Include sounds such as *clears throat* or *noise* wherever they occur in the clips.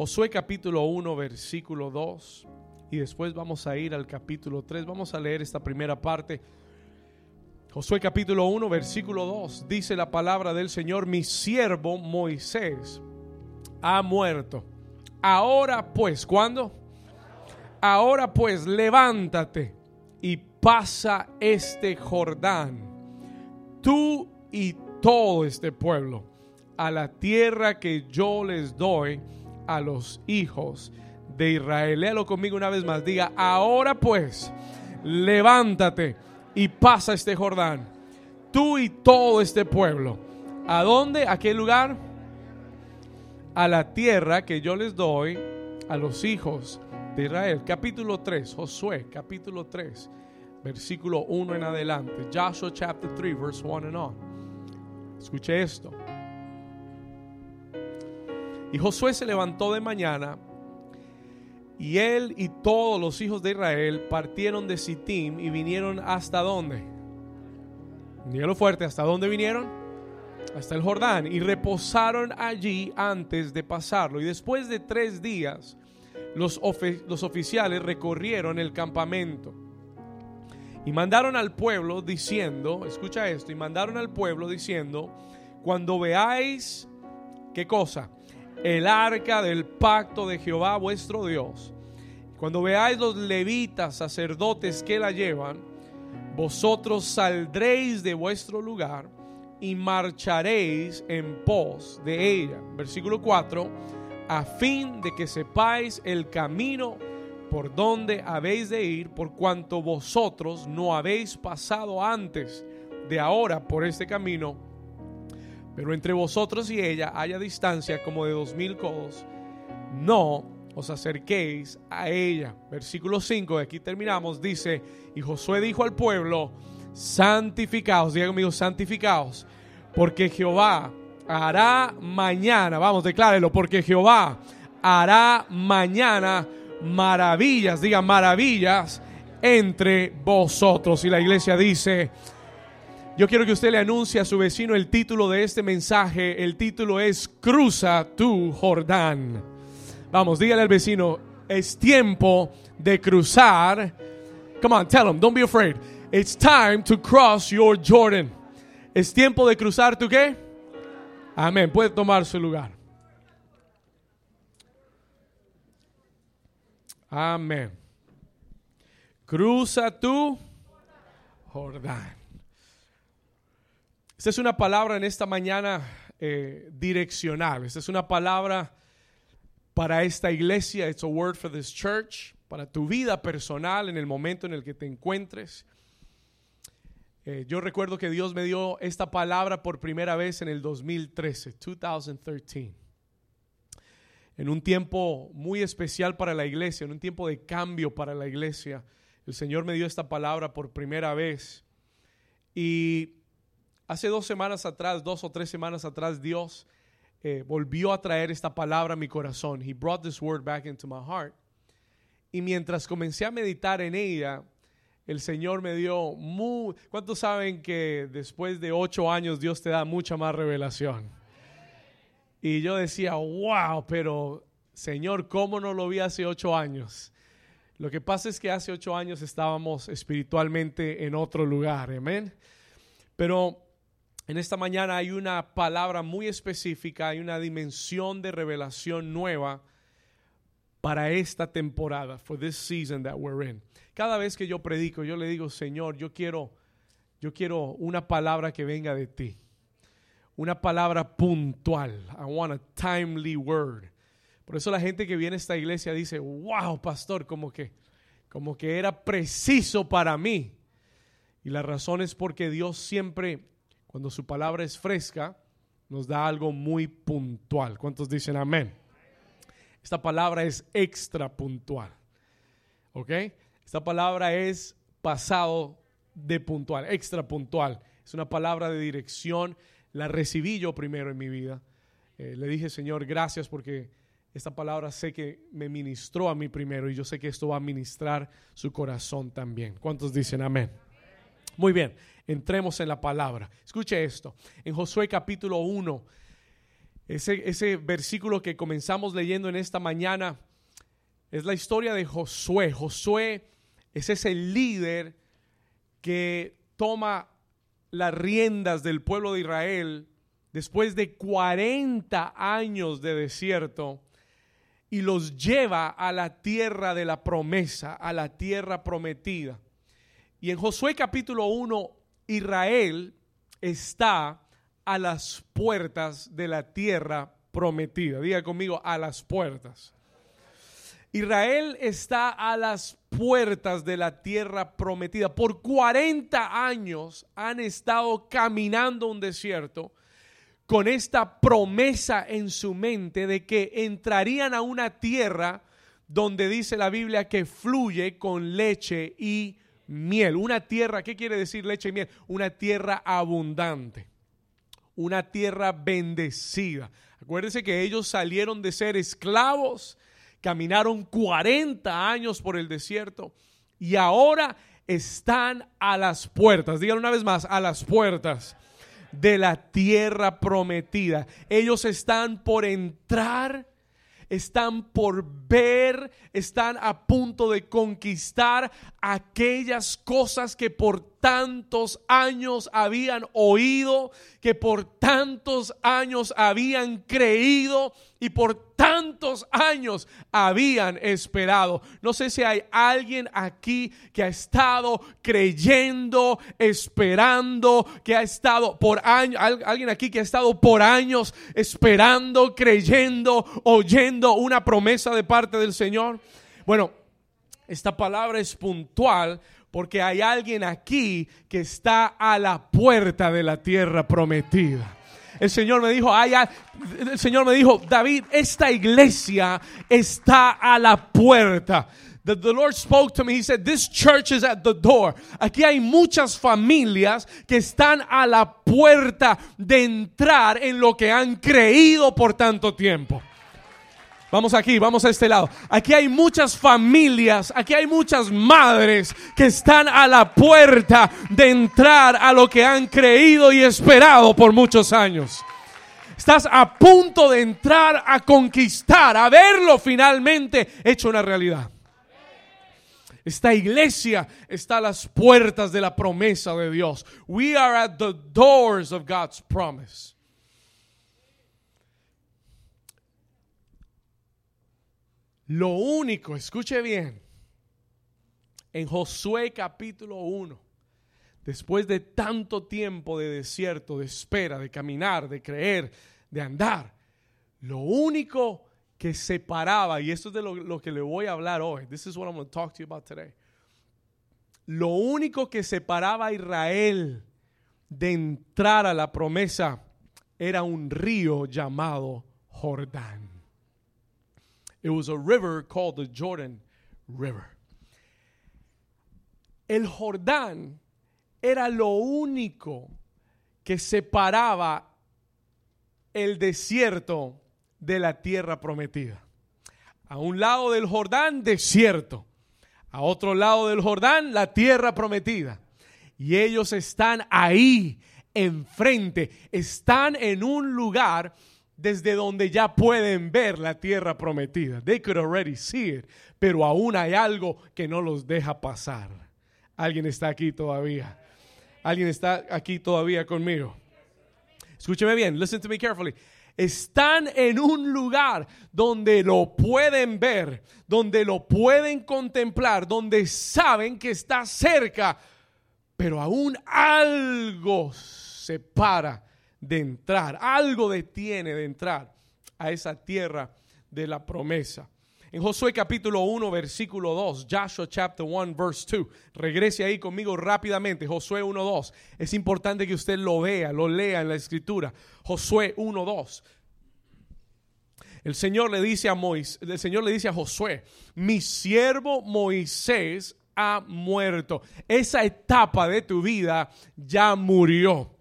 Josué capítulo 1, versículo 2. Y después vamos a ir al capítulo 3. Vamos a leer esta primera parte. Josué capítulo 1, versículo 2. Dice la palabra del Señor, mi siervo Moisés ha muerto. Ahora pues, ¿cuándo? Ahora pues, levántate y pasa este Jordán, tú y todo este pueblo, a la tierra que yo les doy a los hijos de Israel. Léalo conmigo una vez más. Diga, ahora pues, levántate y pasa este Jordán, tú y todo este pueblo. ¿A dónde? ¿A qué lugar? A la tierra que yo les doy a los hijos de Israel. Capítulo 3, Josué, capítulo 3, versículo 1 en adelante. Joshua chapter 3, verse 1 and on. Escuche esto. Y Josué se levantó de mañana y él y todos los hijos de Israel partieron de Sittim y vinieron hasta dónde? Dígalo fuerte, ¿hasta dónde vinieron? Hasta el Jordán y reposaron allí antes de pasarlo. Y después de tres días, los, los oficiales recorrieron el campamento y mandaron al pueblo diciendo, escucha esto, y mandaron al pueblo diciendo, cuando veáis, ¿qué cosa? El arca del pacto de Jehová vuestro Dios. Cuando veáis los levitas, sacerdotes que la llevan, vosotros saldréis de vuestro lugar y marcharéis en pos de ella. Versículo 4, a fin de que sepáis el camino por donde habéis de ir, por cuanto vosotros no habéis pasado antes de ahora por este camino pero entre vosotros y ella haya distancia como de dos mil codos, no os acerquéis a ella. Versículo 5, de aquí terminamos, dice, y Josué dijo al pueblo, santificaos, diga conmigo, santificaos, porque Jehová hará mañana, vamos, declárelo, porque Jehová hará mañana maravillas, diga maravillas entre vosotros. Y la iglesia dice, yo quiero que usted le anuncie a su vecino el título de este mensaje. El título es Cruza tu Jordán. Vamos, dígale al vecino, es tiempo de cruzar. Come on, tell him, don't be afraid. It's time to cross your Jordan. Es tiempo de cruzar tu qué? Amén. Puede tomar su lugar. Amén. Cruza tu Jordán. Esta es una palabra en esta mañana eh, direccional. Esta es una palabra para esta iglesia. It's a word for this church. Para tu vida personal en el momento en el que te encuentres. Eh, yo recuerdo que Dios me dio esta palabra por primera vez en el 2013, 2013. En un tiempo muy especial para la iglesia, en un tiempo de cambio para la iglesia. El Señor me dio esta palabra por primera vez. Y Hace dos semanas atrás, dos o tres semanas atrás, Dios eh, volvió a traer esta palabra a mi corazón. He brought this word back into my heart. Y mientras comencé a meditar en ella, el Señor me dio muy... ¿Cuántos saben que después de ocho años Dios te da mucha más revelación? Y yo decía, wow, pero Señor, ¿cómo no lo vi hace ocho años? Lo que pasa es que hace ocho años estábamos espiritualmente en otro lugar, amén. Pero en esta mañana hay una palabra muy específica, hay una dimensión de revelación nueva para esta temporada, for this season that we're in. Cada vez que yo predico, yo le digo, Señor, yo quiero, yo quiero una palabra que venga de ti. Una palabra puntual. I want a timely word. Por eso la gente que viene a esta iglesia dice, wow, pastor, como que, como que era preciso para mí. Y la razón es porque Dios siempre cuando su palabra es fresca, nos da algo muy puntual. ¿Cuántos dicen amén? Esta palabra es extra puntual. ¿Ok? Esta palabra es pasado de puntual, extra puntual. Es una palabra de dirección. La recibí yo primero en mi vida. Eh, le dije, Señor, gracias porque esta palabra sé que me ministró a mí primero y yo sé que esto va a ministrar su corazón también. ¿Cuántos dicen amén? Muy bien, entremos en la palabra. Escuche esto. En Josué capítulo 1, Ese, ese versículo que comenzamos leyendo en esta mañana es la historia de Josué. Josué es ese líder que toma las riendas del pueblo de Israel después de 40 años de desierto y los lleva a la tierra de la promesa, a la tierra prometida. Y en Josué capítulo 1, Israel está a las puertas de la tierra prometida. Diga conmigo, a las puertas. Israel está a las puertas de la tierra prometida. Por 40 años han estado caminando un desierto con esta promesa en su mente de que entrarían a una tierra donde dice la Biblia que fluye con leche y miel. Una tierra, ¿qué quiere decir leche y miel? Una tierra abundante, una tierra bendecida. Acuérdense que ellos salieron de ser esclavos, caminaron 40 años por el desierto y ahora están a las puertas. Díganlo una vez más, a las puertas de la tierra prometida. Ellos están por entrar, están por ver, están a punto de conquistar aquellas cosas que por tantos años habían oído, que por tantos años habían creído y por tantos años habían esperado. No sé si hay alguien aquí que ha estado creyendo, esperando, que ha estado por años, alguien aquí que ha estado por años esperando, creyendo, oyendo una promesa de parte del Señor. Bueno, esta palabra es puntual porque hay alguien aquí que está a la puerta de la tierra prometida. El Señor me dijo, el Señor me dijo, David, esta iglesia está a la puerta. The, the, Lord spoke to me. He said, This church is at the door. Aquí hay muchas familias que están a la puerta de entrar en lo que han creído por tanto tiempo. Vamos aquí, vamos a este lado. Aquí hay muchas familias, aquí hay muchas madres que están a la puerta de entrar a lo que han creído y esperado por muchos años. Estás a punto de entrar a conquistar, a verlo finalmente hecho una realidad. Esta iglesia está a las puertas de la promesa de Dios. We are at the doors of God's promise. Lo único, escuche bien, en Josué capítulo 1, después de tanto tiempo de desierto, de espera, de caminar, de creer, de andar, lo único que separaba, y esto es de lo, que le voy a hablar hoy, this is what I'm going to talk to you about today. Lo único que separaba a Israel de entrar a la promesa era un río llamado Jordán. It was a river called the Jordan River. El Jordán era lo único que separaba el desierto de la tierra prometida. A un lado del Jordán, desierto. A otro lado del Jordán, la tierra prometida. Y ellos están ahí, enfrente. Están en un lugar desde donde ya pueden ver la tierra prometida. They could already see it, pero aún hay algo que no los deja pasar. Alguien está aquí todavía. Alguien está aquí todavía conmigo. Escúcheme bien, listen to me carefully. Están en un lugar donde lo pueden ver, donde lo pueden contemplar, donde saben que está cerca, pero aún algo separa de entrar, algo detiene de entrar a esa tierra de la promesa. En Josué capítulo 1, versículo 2, Joshua chapter 1, verse 2. Regrese ahí conmigo rápidamente, Josué 1, 2. Es importante que usted lo vea, lo lea en la escritura. Josué 1, 2. El Señor le dice a Moisés, el Señor le dice a Josué, mi siervo Moisés ha muerto. Esa etapa de tu vida ya murió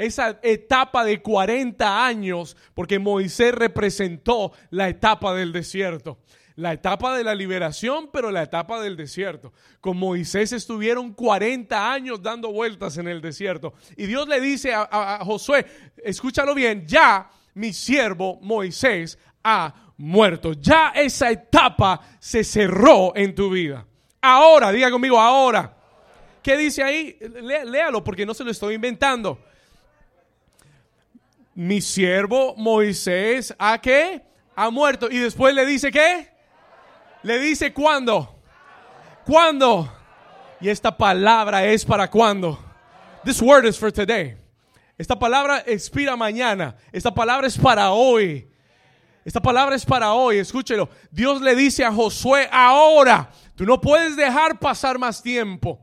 esa etapa de 40 años, porque Moisés representó la etapa del desierto. La etapa de la liberación, pero la etapa del desierto. Con Moisés estuvieron 40 años dando vueltas en el desierto. Y Dios le dice a, Josué, escúchalo bien, ya mi siervo Moisés ha muerto. Ya esa etapa se cerró en tu vida. Ahora, diga conmigo, ahora. ¿Qué dice ahí? léalo porque no se lo estoy inventando. Mi siervo Moisés ha qué? Ha muerto. Y después le dice qué? Le dice cuándo. ¿Cuándo? Y esta palabra es para cuándo. This word is for today. Esta palabra expira mañana. Esta palabra es para hoy. Esta palabra es para hoy. Escúchelo. Dios le dice a Josué ahora. Tú no puedes dejar pasar más tiempo.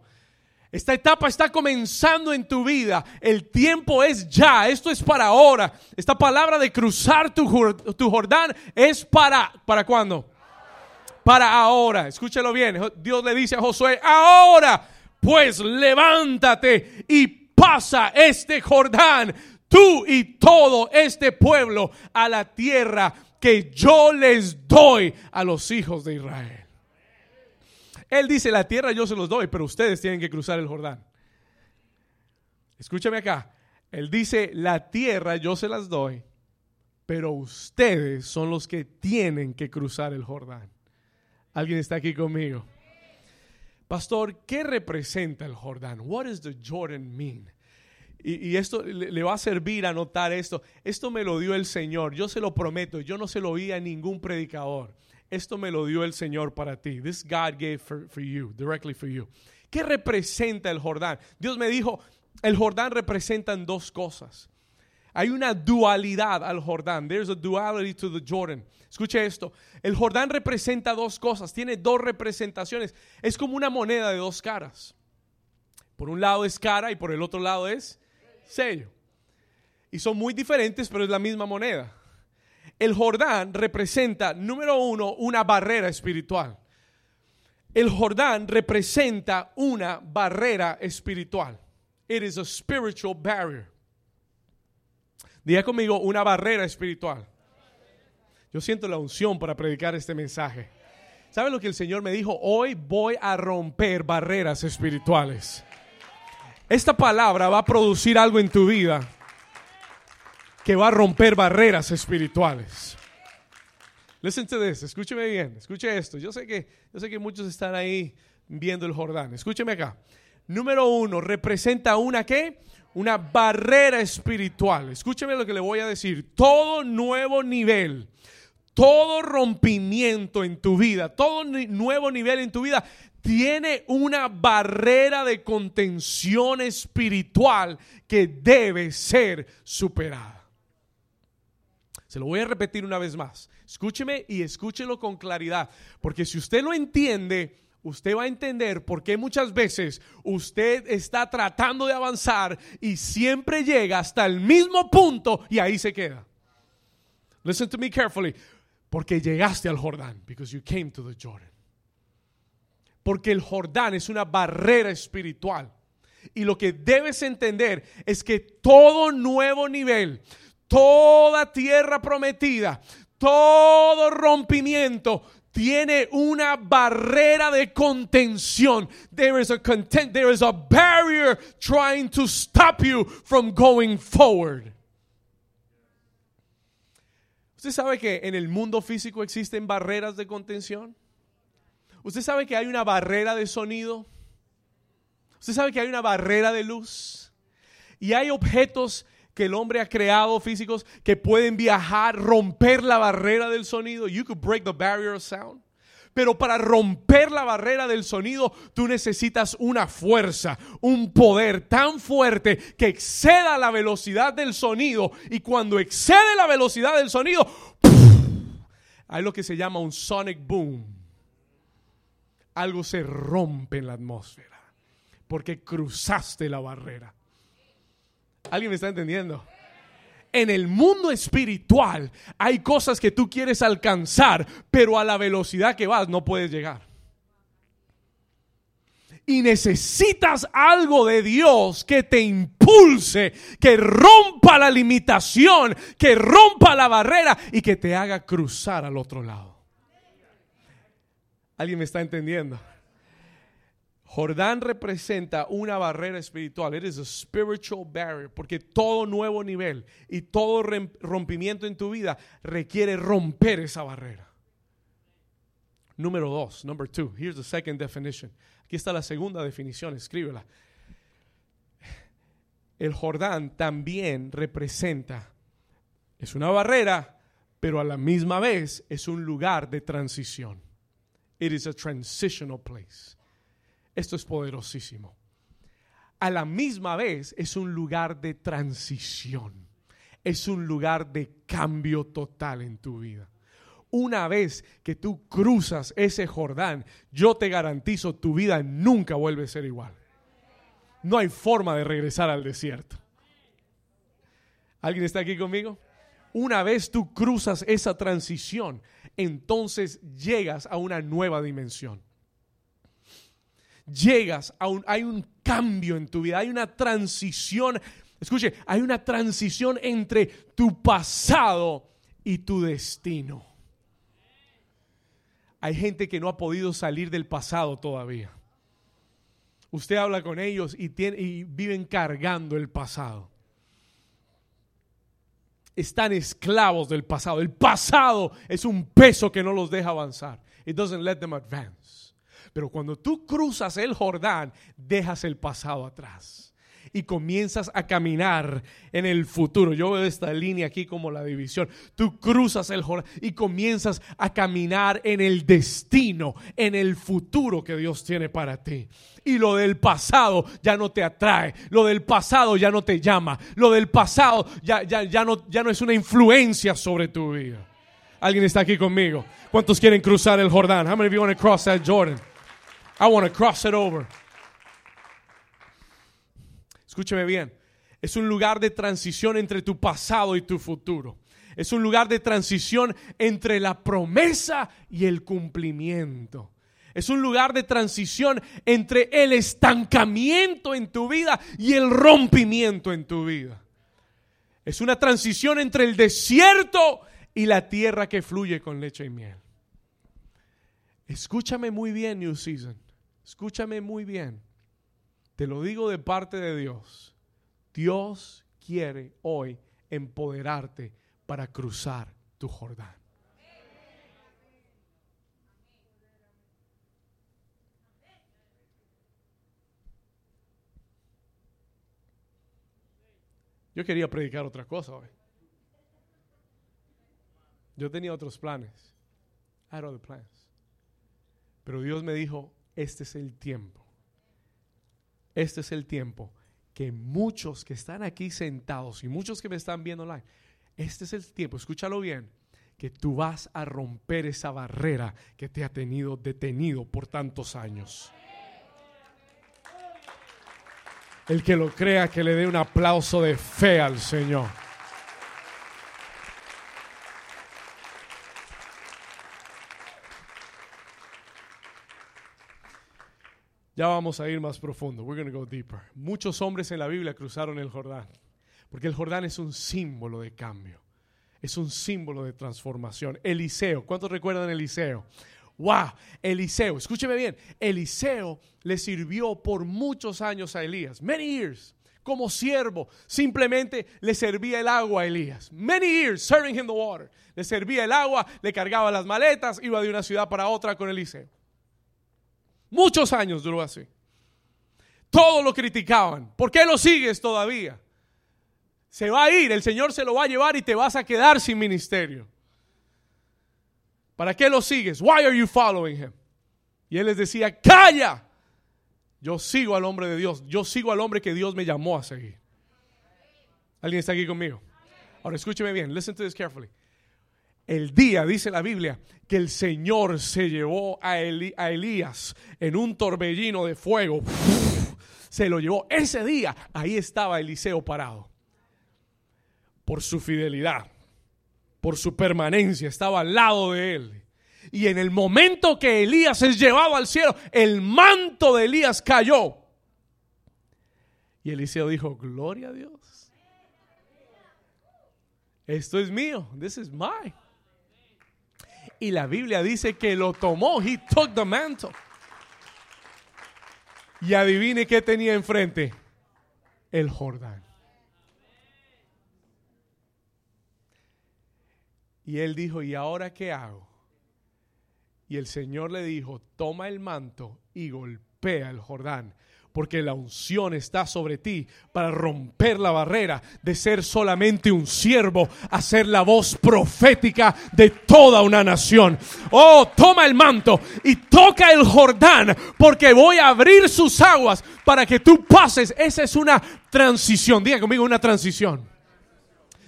Esta etapa está comenzando en tu vida. El tiempo es ya. Esto es para ahora. Esta palabra de cruzar tu, Jordán es para, ¿para cuándo? Para ahora. Escúchelo bien. Dios le dice a Josué, ahora pues levántate y pasa este Jordán, tú y todo este pueblo, a la tierra que yo les doy a los hijos de Israel. Él dice, la tierra yo se los doy, pero ustedes tienen que cruzar el Jordán. Escúchame acá. Él dice, la tierra yo se las doy, pero ustedes son los que tienen que cruzar el Jordán. ¿Alguien está aquí conmigo? Pastor, ¿qué representa el Jordán? What does the Jordan mean? Y, esto le, va a servir a notar esto. Esto me lo dio el Señor. Yo se lo prometo. Yo no se lo oí a ningún predicador. Esto me lo dio el Señor para ti. This God gave for, for you, directly for you. ¿Qué representa el Jordán? Dios me dijo, el Jordán representa dos cosas. Hay una dualidad al Jordán. There's a duality to the Jordan. Escuche esto. El Jordán representa dos cosas. Tiene dos representaciones. Es como una moneda de dos caras. Por un lado es cara y por el otro lado es sello. Y son muy diferentes, pero es la misma moneda. El Jordán representa, número uno, una barrera espiritual. El Jordán representa una barrera espiritual. It is a spiritual barrier. Diga conmigo, una barrera espiritual. Yo siento la unción para predicar este mensaje. ¿Sabe lo que el Señor me dijo? Hoy voy a romper barreras espirituales. Esta palabra va a producir algo en tu vida que va a romper barreras espirituales. Listen escúcheme bien, escuche esto. Yo sé que, yo sé que muchos están ahí viendo el Jordán. Escúcheme acá. Número uno, representa una qué? Una barrera espiritual. Escúcheme lo que le voy a decir. Todo nuevo nivel, todo rompimiento en tu vida, todo nuevo nivel en tu vida tiene una barrera de contención espiritual que debe ser superada. Se lo voy a repetir una vez más. Escúcheme y escúchelo con claridad, porque si usted lo entiende, usted va a entender por qué muchas veces usted está tratando de avanzar y siempre llega hasta el mismo punto y ahí se queda. Listen to me carefully, porque llegaste al Jordán, because you came to the Jordan. Porque el Jordán es una barrera espiritual. Y lo que debes entender es que todo nuevo nivel, toda tierra prometida, todo rompimiento tiene una barrera de contención. There is a content, there is a barrier trying to stop you from going forward. ¿Usted sabe que en el mundo físico existen barreras de contención? ¿Usted sabe que hay una barrera de sonido? ¿Usted sabe que hay una barrera de luz? Y hay objetos que el hombre ha creado físicos que pueden viajar, romper la barrera del sonido. You could break the barrier of sound. Pero para romper la barrera del sonido, tú necesitas una fuerza, un poder tan fuerte que exceda la velocidad del sonido. Y cuando excede la velocidad del sonido, hay lo que se llama un sonic boom algo se rompe en la atmósfera porque cruzaste la barrera. ¿Alguien me está entendiendo? En el mundo espiritual hay cosas que tú quieres alcanzar, pero a la velocidad que vas no puedes llegar. Y necesitas algo de Dios que te impulse, que rompa la limitación, que rompa la barrera y que te haga cruzar al otro lado. ¿Alguien me está entendiendo? Jordán representa una barrera espiritual. It is a spiritual barrier. Porque todo nuevo nivel y todo rompimiento en tu vida requiere romper esa barrera. Número dos, number two. Here's the second definition. Aquí está la segunda definición, escríbela. El Jordán también representa, es una barrera, pero a la misma vez es un lugar de transición. It is a transitional place. Esto es poderosísimo. A la misma vez es un lugar de transición. Es un lugar de cambio total en tu vida. Una vez que tú cruzas ese Jordán, yo te garantizo tu vida nunca vuelve a ser igual. No hay forma de regresar al desierto. ¿Alguien está aquí conmigo? Una vez tú cruzas esa transición, entonces llegas a una nueva dimensión llegas a un, hay un cambio en tu vida, hay una transición, escuche, hay una transición entre tu pasado y tu destino. Hay gente que no ha podido salir del pasado todavía. Usted habla con ellos y, tiene, y viven cargando el pasado. Están esclavos del pasado. El pasado es un peso que no los deja avanzar. It doesn't let them advance. Pero cuando tú cruzas el Jordán, dejas el pasado atrás y comienzas a caminar en el futuro. Yo veo esta línea aquí como la división. Tú cruzas el Jordán y comienzas a caminar en el destino, en el futuro que Dios tiene para ti. Y lo del pasado ya no te atrae, lo del pasado ya no te llama, lo del pasado ya, ya, ya, no, ya no es una influencia sobre tu vida. ¿Alguien está aquí conmigo? ¿Cuántos quieren cruzar el Jordán? How many of you want? I want to cross it over. Escúcheme bien. Es un lugar de transición entre tu pasado y tu futuro. Es un lugar de transición entre la promesa y el cumplimiento. Es un lugar de transición entre el estancamiento en tu vida y el rompimiento en tu vida. Es una transición entre el desierto y la tierra que fluye con leche y miel. Escúchame muy bien, New Season. Escúchame muy bien. Te lo digo de parte de Dios. Dios quiere hoy empoderarte para cruzar tu Jordán. Yo quería predicar otra cosa hoy. Yo tenía otros planes. I had other plans. Pero Dios me dijo, este es el tiempo. Este es el tiempo que muchos que están aquí sentados y muchos que me están viendo online, este es el tiempo, escúchalo bien, que tú vas a romper esa barrera que te ha tenido detenido por tantos años. El que lo crea, que le dé un aplauso de fe al Señor. Ya vamos a ir más profundo. We're going to go deeper. Muchos hombres en la Biblia cruzaron el Jordán, porque el Jordán es un símbolo de cambio. Es un símbolo de transformación. Eliseo, ¿cuántos recuerdan Eliseo? Wow, Eliseo, escúcheme bien, Eliseo le sirvió por muchos años a Elías, many years, como siervo, simplemente le servía el agua a Elías, many years serving him the water, le servía el agua, le cargaba las maletas, iba de una ciudad para otra con Eliseo. Muchos años duró así. Todos lo criticaban. ¿Por qué lo sigues todavía? Se va a ir, el Señor se lo va a llevar y te vas a quedar sin ministerio. ¿Para qué lo sigues? Why are you following him? Y él les decía, "Calla. Yo sigo al hombre de Dios. Yo sigo al hombre que Dios me llamó a seguir." ¿Alguien está aquí conmigo? Ahora escúcheme bien. Listen to this carefully el día, dice la Biblia, que el Señor se llevó a, Elías en un torbellino de fuego. Se lo llevó. Ese día, ahí estaba Eliseo parado. Por su fidelidad, por su permanencia, estaba al lado de él. Y en el momento que Elías es llevado al cielo, el manto de Elías cayó. Y Eliseo dijo, gloria a Dios. Esto es mío. This is mine. Y la Biblia dice que lo tomó. He took the mantle. Y adivine qué tenía enfrente. El Jordán. Y él dijo, ¿y ahora qué hago? Y el Señor le dijo, toma el manto y golpea el Jordán porque la unción está sobre ti para romper la barrera de ser solamente un siervo a ser la voz profética de toda una nación. Oh, toma el manto y toca el Jordán, porque voy a abrir sus aguas para que tú pases. Esa es una transición. Diga conmigo una transición.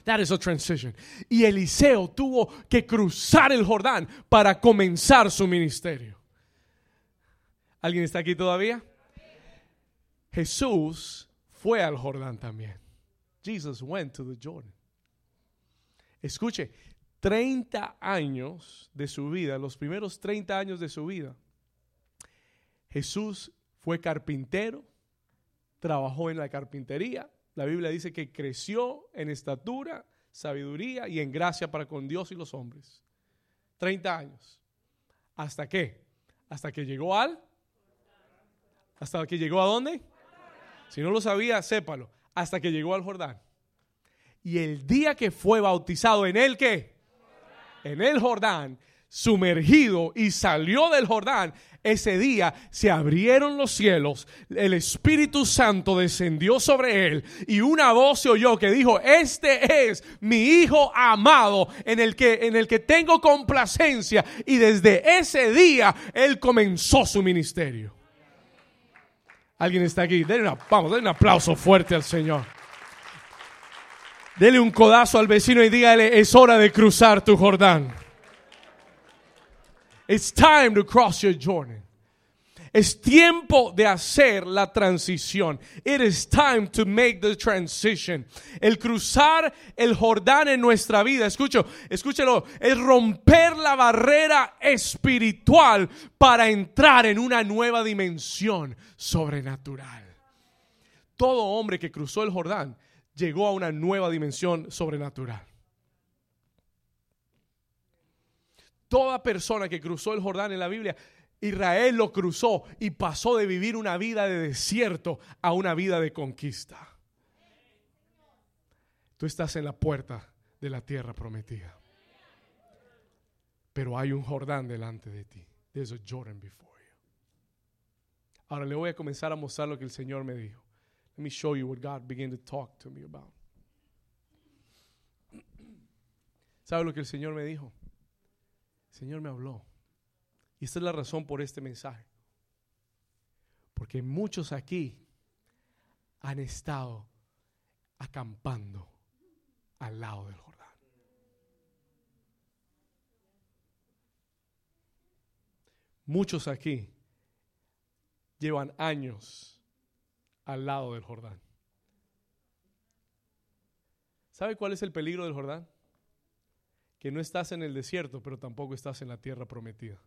That is a transition. Y Eliseo tuvo que cruzar el Jordán para comenzar su ministerio. ¿Alguien está aquí todavía? Jesús fue al Jordán también. Jesus went to the Jordan. Escuche, 30 años de su vida, los primeros 30 años de su vida, Jesús fue carpintero, trabajó en la carpintería. La Biblia dice que creció en estatura, sabiduría y en gracia para con Dios y los hombres. 30 años. ¿Hasta qué? Hasta que llegó al... ¿Hasta que llegó a dónde? Si no lo sabía, sépalo. Hasta que llegó al Jordán. Y el día que fue bautizado, ¿en el qué? En el Jordán, sumergido y salió del Jordán, ese día se abrieron los cielos, el Espíritu Santo descendió sobre él y una voz se oyó que dijo, este es mi Hijo amado en el que, en el que tengo complacencia. Y desde ese día él comenzó su ministerio. Alguien está aquí. Denle vamos, denle un aplauso fuerte al Señor. Dele un codazo al vecino y dígale, es hora de cruzar tu Jordán. It's time to cross your Jordan. Es tiempo de hacer la transición. It is time to make the transition. El cruzar el Jordán en nuestra vida, escucho, escúchelo, es romper la barrera espiritual para entrar en una nueva dimensión sobrenatural. Todo hombre que cruzó el Jordán llegó a una nueva dimensión sobrenatural. Toda persona que cruzó el Jordán en la Biblia Israel lo cruzó y pasó de vivir una vida de desierto a una vida de conquista. Tú estás en la puerta de la tierra prometida. Pero hay un Jordán delante de ti. There's a Jordan before you. Ahora le voy a comenzar a mostrar lo que el Señor me dijo. Let me show you what God began to talk to me about. ¿Sabe lo que el Señor me dijo? El Señor me habló. Y esta es la razón por este mensaje. Porque muchos aquí han estado acampando al lado del Jordán. Muchos aquí llevan años al lado del Jordán. ¿Sabe cuál es el peligro del Jordán? Que no estás en el desierto, pero tampoco estás en la tierra prometida.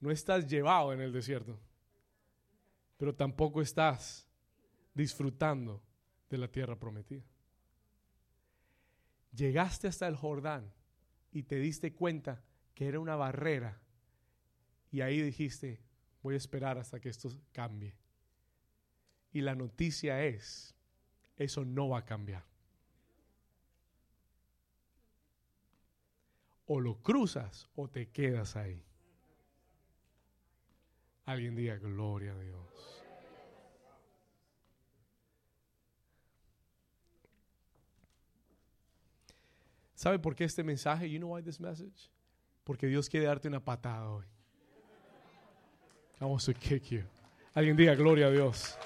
No estás llevado en el desierto, pero tampoco estás disfrutando de la tierra prometida. Llegaste hasta el Jordán y te diste cuenta que era una barrera y ahí dijiste, voy a esperar hasta que esto cambie. Y la noticia es eso no va a cambiar. O lo cruzas o te quedas ahí. Alguien diga gloria a Dios. ¿Sabe por qué este mensaje? You know why this message? Porque Dios quiere darte una patada hoy. Vamos a kick you. Alguien diga gloria a Dios.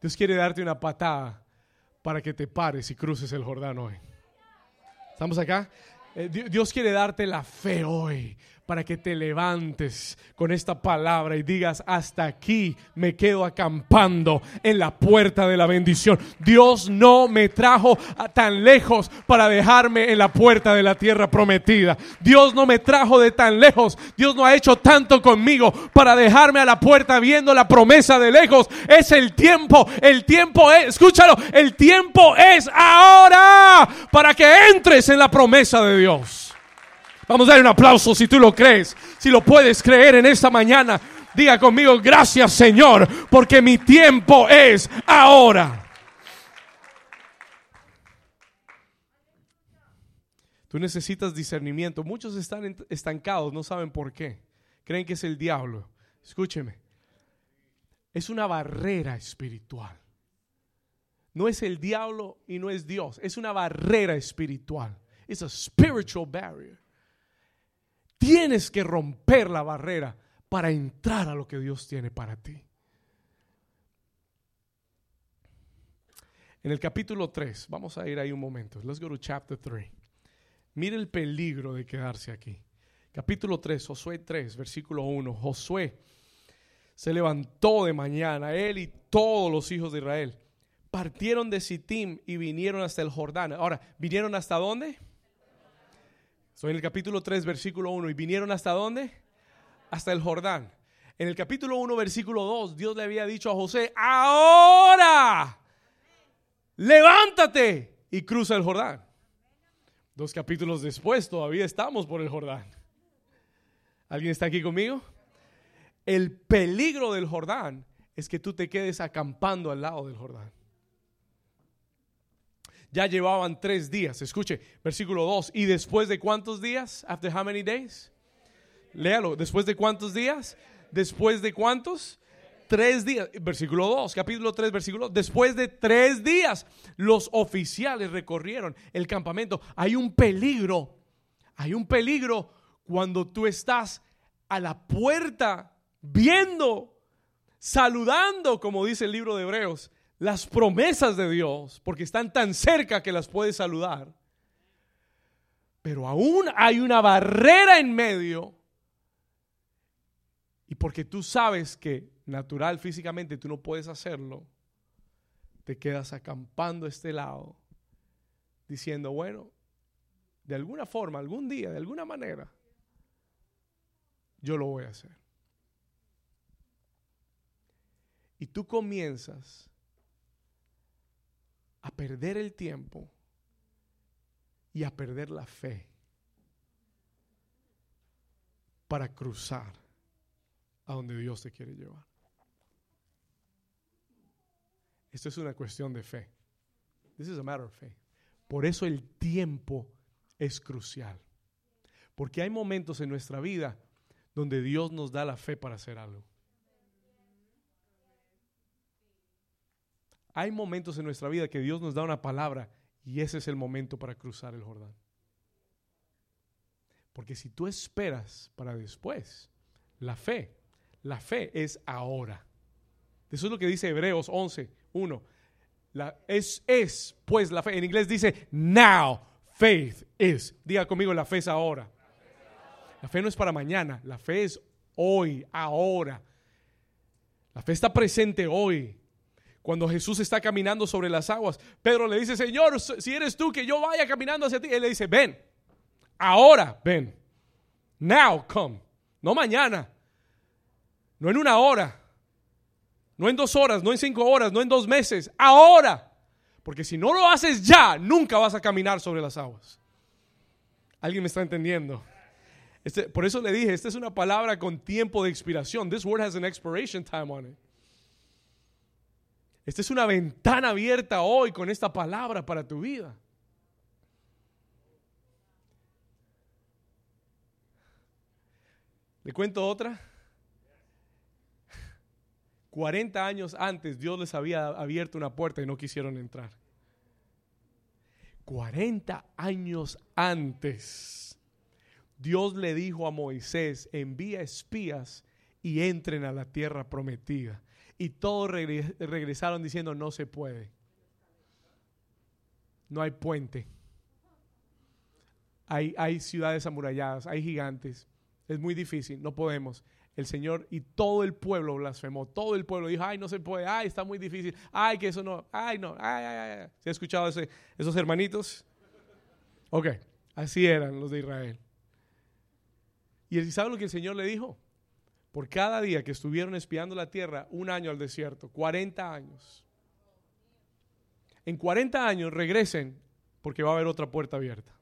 Dios quiere darte una patada para que te pares y cruces el Jordán hoy. ¿Estamos acá? Eh, Dios quiere darte la fe hoy para que te levantes con esta palabra y digas, hasta aquí me quedo acampando en la puerta de la bendición. Dios no me trajo tan lejos para dejarme en la puerta de la tierra prometida. Dios no me trajo de tan lejos. Dios no ha hecho tanto conmigo para dejarme a la puerta viendo la promesa de lejos. Es el tiempo, el tiempo es, escúchalo, el tiempo es ahora para que entres en la promesa de Dios. Vamos a dar un aplauso si tú lo crees, si lo puedes creer en esta mañana. Diga conmigo, gracias Señor, porque mi tiempo es ahora. Tú necesitas discernimiento. Muchos están estancados, no saben por qué. Creen que es el diablo. Escúcheme. Es una barrera espiritual. No es el diablo y no es Dios. Es una barrera espiritual. Es a spiritual barrier. Tienes que romper la barrera para entrar a lo que Dios tiene para ti. En el capítulo 3, vamos a ir ahí un momento. Let's go to chapter 3. Mire el peligro de quedarse aquí. Capítulo 3, Josué 3, versículo 1. Josué se levantó de mañana, él y todos los hijos de Israel. Partieron de Sittim y vinieron hasta el Jordán. Ahora, ¿vinieron hasta dónde? Soy en el capítulo 3, versículo 1. ¿Y vinieron hasta dónde? Hasta el Jordán. En el capítulo 1, versículo 2, Dios le había dicho a José, ahora, levántate y cruza el Jordán. Dos capítulos después todavía estamos por el Jordán. ¿Alguien está aquí conmigo? El peligro del Jordán es que tú te quedes acampando al lado del Jordán ya llevaban tres días. Escuche, versículo 2. ¿Y después de cuántos días? ¿After how many days? Léalo. ¿Después de cuántos días? ¿Después de cuántos? Tres días. Versículo 2, capítulo 3, versículo. Después de tres días, los oficiales recorrieron el campamento. Hay un peligro. Hay un peligro cuando tú estás a la puerta viendo, saludando, como dice el libro de Hebreos las promesas de Dios, porque están tan cerca que las puedes saludar, pero aún hay una barrera en medio, y porque tú sabes que natural, físicamente, tú no puedes hacerlo, te quedas acampando a este lado, diciendo, bueno, de alguna forma, algún día, de alguna manera, yo lo voy a hacer. Y tú comienzas a perder el tiempo y a perder la fe para cruzar a donde Dios te quiere llevar. Esto es una cuestión de fe. This is a matter of faith. Por eso el tiempo es crucial. Porque hay momentos en nuestra vida donde Dios nos da la fe para hacer algo. Hay momentos en nuestra vida que Dios nos da una palabra y ese es el momento para cruzar el Jordán. Porque si tú esperas para después, la fe, la fe es ahora. Eso es lo que dice Hebreos 11, 1. La, es, es, pues la fe. En inglés dice, now faith is. Diga conmigo, la fe es ahora. La fe no es para mañana, la fe es hoy, ahora. La fe está presente hoy. Cuando Jesús está caminando sobre las aguas, Pedro le dice, Señor, si eres tú que yo vaya caminando hacia ti. Él le dice, ven, ahora ven. Now come. No mañana. No en una hora. No en dos horas, no en cinco horas, no en dos meses. Ahora. Porque si no lo haces ya, nunca vas a caminar sobre las aguas. ¿Alguien me está entendiendo? Este, por eso le dije, esta es una palabra con tiempo de expiración. This word has an expiration time on it. Esta es una ventana abierta hoy con esta palabra para tu vida. ¿Le cuento otra? 40 años antes Dios les había abierto una puerta y no quisieron entrar. 40 años antes Dios le dijo a Moisés, envía espías y entren a la tierra prometida y todos regresaron diciendo no se puede. No hay puente. Hay, hay ciudades amuralladas, hay gigantes. es muy difícil, no podemos. El Señor y todo el pueblo blasfemó. Todo el pueblo dijo, ay, no se puede, ay, está muy difícil, ay, que eso no, ay, no, ay, ay, ay. ¿Se ha escuchado ese, esos hermanitos? Ok, así eran los de Israel. Y ¿sabe lo que el Señor le dijo? Por cada día que estuvieron espiando la tierra, un año al desierto, 40 años. En 40 años regresen porque va a haber otra puerta abierta.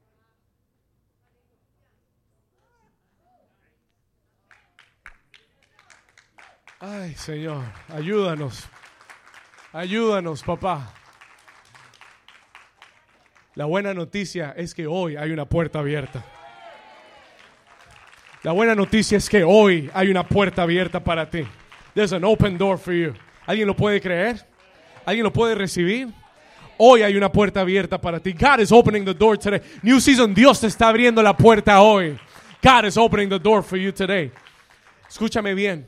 Ay, Señor, ayúdanos. Ayúdanos, papá. La buena noticia es que hoy hay una puerta abierta. La buena noticia es que hoy hay una puerta abierta para ti. There's an open door for you. ¿Alguien lo puede creer? ¿Alguien lo puede recibir? Hoy hay una puerta abierta para ti. God is opening the door today. New season, Dios te está abriendo la puerta hoy. God is opening the door for you today. Escúchame bien.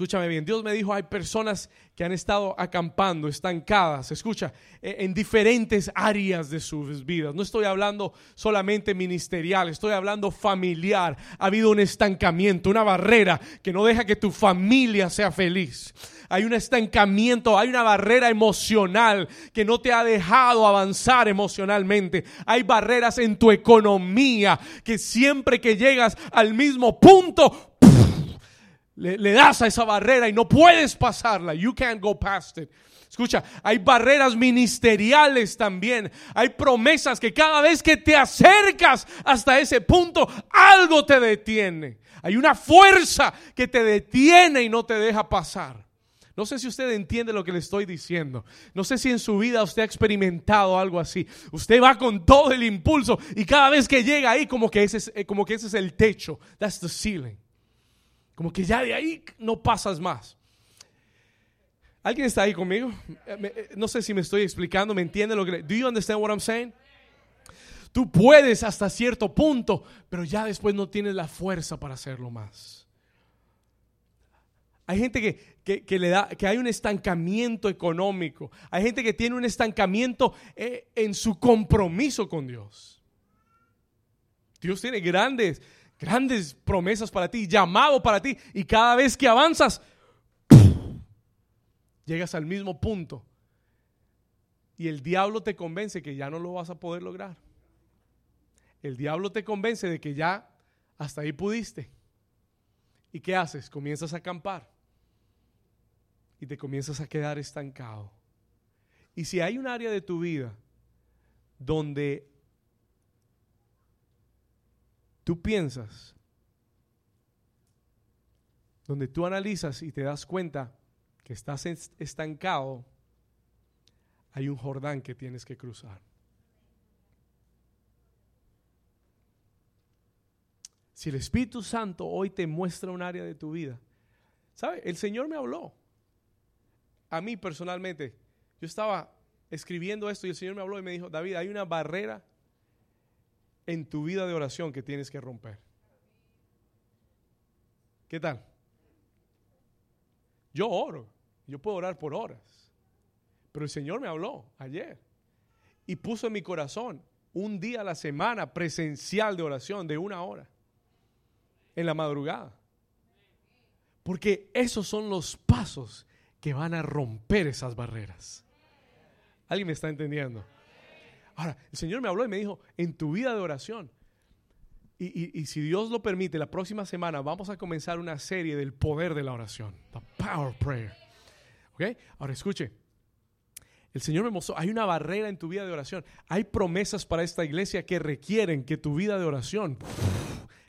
Escúchame bien, Dios me dijo, hay personas que han estado acampando, estancadas, escucha, e, en diferentes áreas de sus vidas. No estoy hablando solamente ministerial, estoy hablando familiar. Ha habido un estancamiento, una barrera que no deja que tu familia sea feliz. Hay un estancamiento, hay una barrera emocional que no te ha dejado avanzar emocionalmente. Hay barreras en tu economía que siempre que llegas al mismo punto, le, das a esa barrera y no puedes pasarla. You can't go past it. Escucha, hay barreras ministeriales también. Hay promesas que cada vez que te acercas hasta ese punto, algo te detiene. Hay una fuerza que te detiene y no te deja pasar. No sé si usted entiende lo que le estoy diciendo. No sé si en su vida usted ha experimentado algo así. Usted va con todo el impulso y cada vez que llega ahí como que ese es, eh, como que ese es el techo. That's the ceiling. Como que ya de ahí no pasas más. ¿Alguien está ahí conmigo? Eh, eh, no sé si me estoy explicando, ¿me entiende lo que Do you understand what I'm saying? Tú puedes hasta cierto punto, pero ya después no tienes la fuerza para hacerlo más. Hay gente que, le da, que hay un estancamiento económico. Hay gente que tiene un estancamiento eh, en su compromiso con Dios. Dios tiene grandes grandes promesas para ti, llamado para ti, y cada vez que avanzas, llegas al mismo punto. Y el diablo te convence que ya no lo vas a poder lograr. El diablo te convence de que ya hasta ahí pudiste. ¿Y qué haces? Comienzas a acampar. Y te comienzas a quedar estancado. Y si hay un área de tu vida donde tú piensas, donde tú analizas y te das cuenta que estás estancado, hay un Jordán que tienes que cruzar. Si el Espíritu Santo hoy te muestra un área de tu vida, ¿sabe? El Señor me habló. A mí personalmente, yo estaba escribiendo esto y el Señor me habló y me dijo, David, hay una barrera en tu vida de oración que tienes que romper. ¿Qué tal? Yo oro, yo puedo orar por horas, pero el Señor me habló ayer y puso en mi corazón un día a la semana presencial de oración de una hora en la madrugada. Porque esos son los pasos que van a romper esas barreras. ¿Alguien me está entendiendo? Ahora, el Señor me habló y me dijo, en tu vida de oración, y, si Dios lo permite, la próxima semana vamos a comenzar una serie del poder de la oración. The power of prayer. ¿Ok? Ahora escuche. El Señor me mostró, hay una barrera en tu vida de oración. Hay promesas para esta iglesia que requieren que tu vida de oración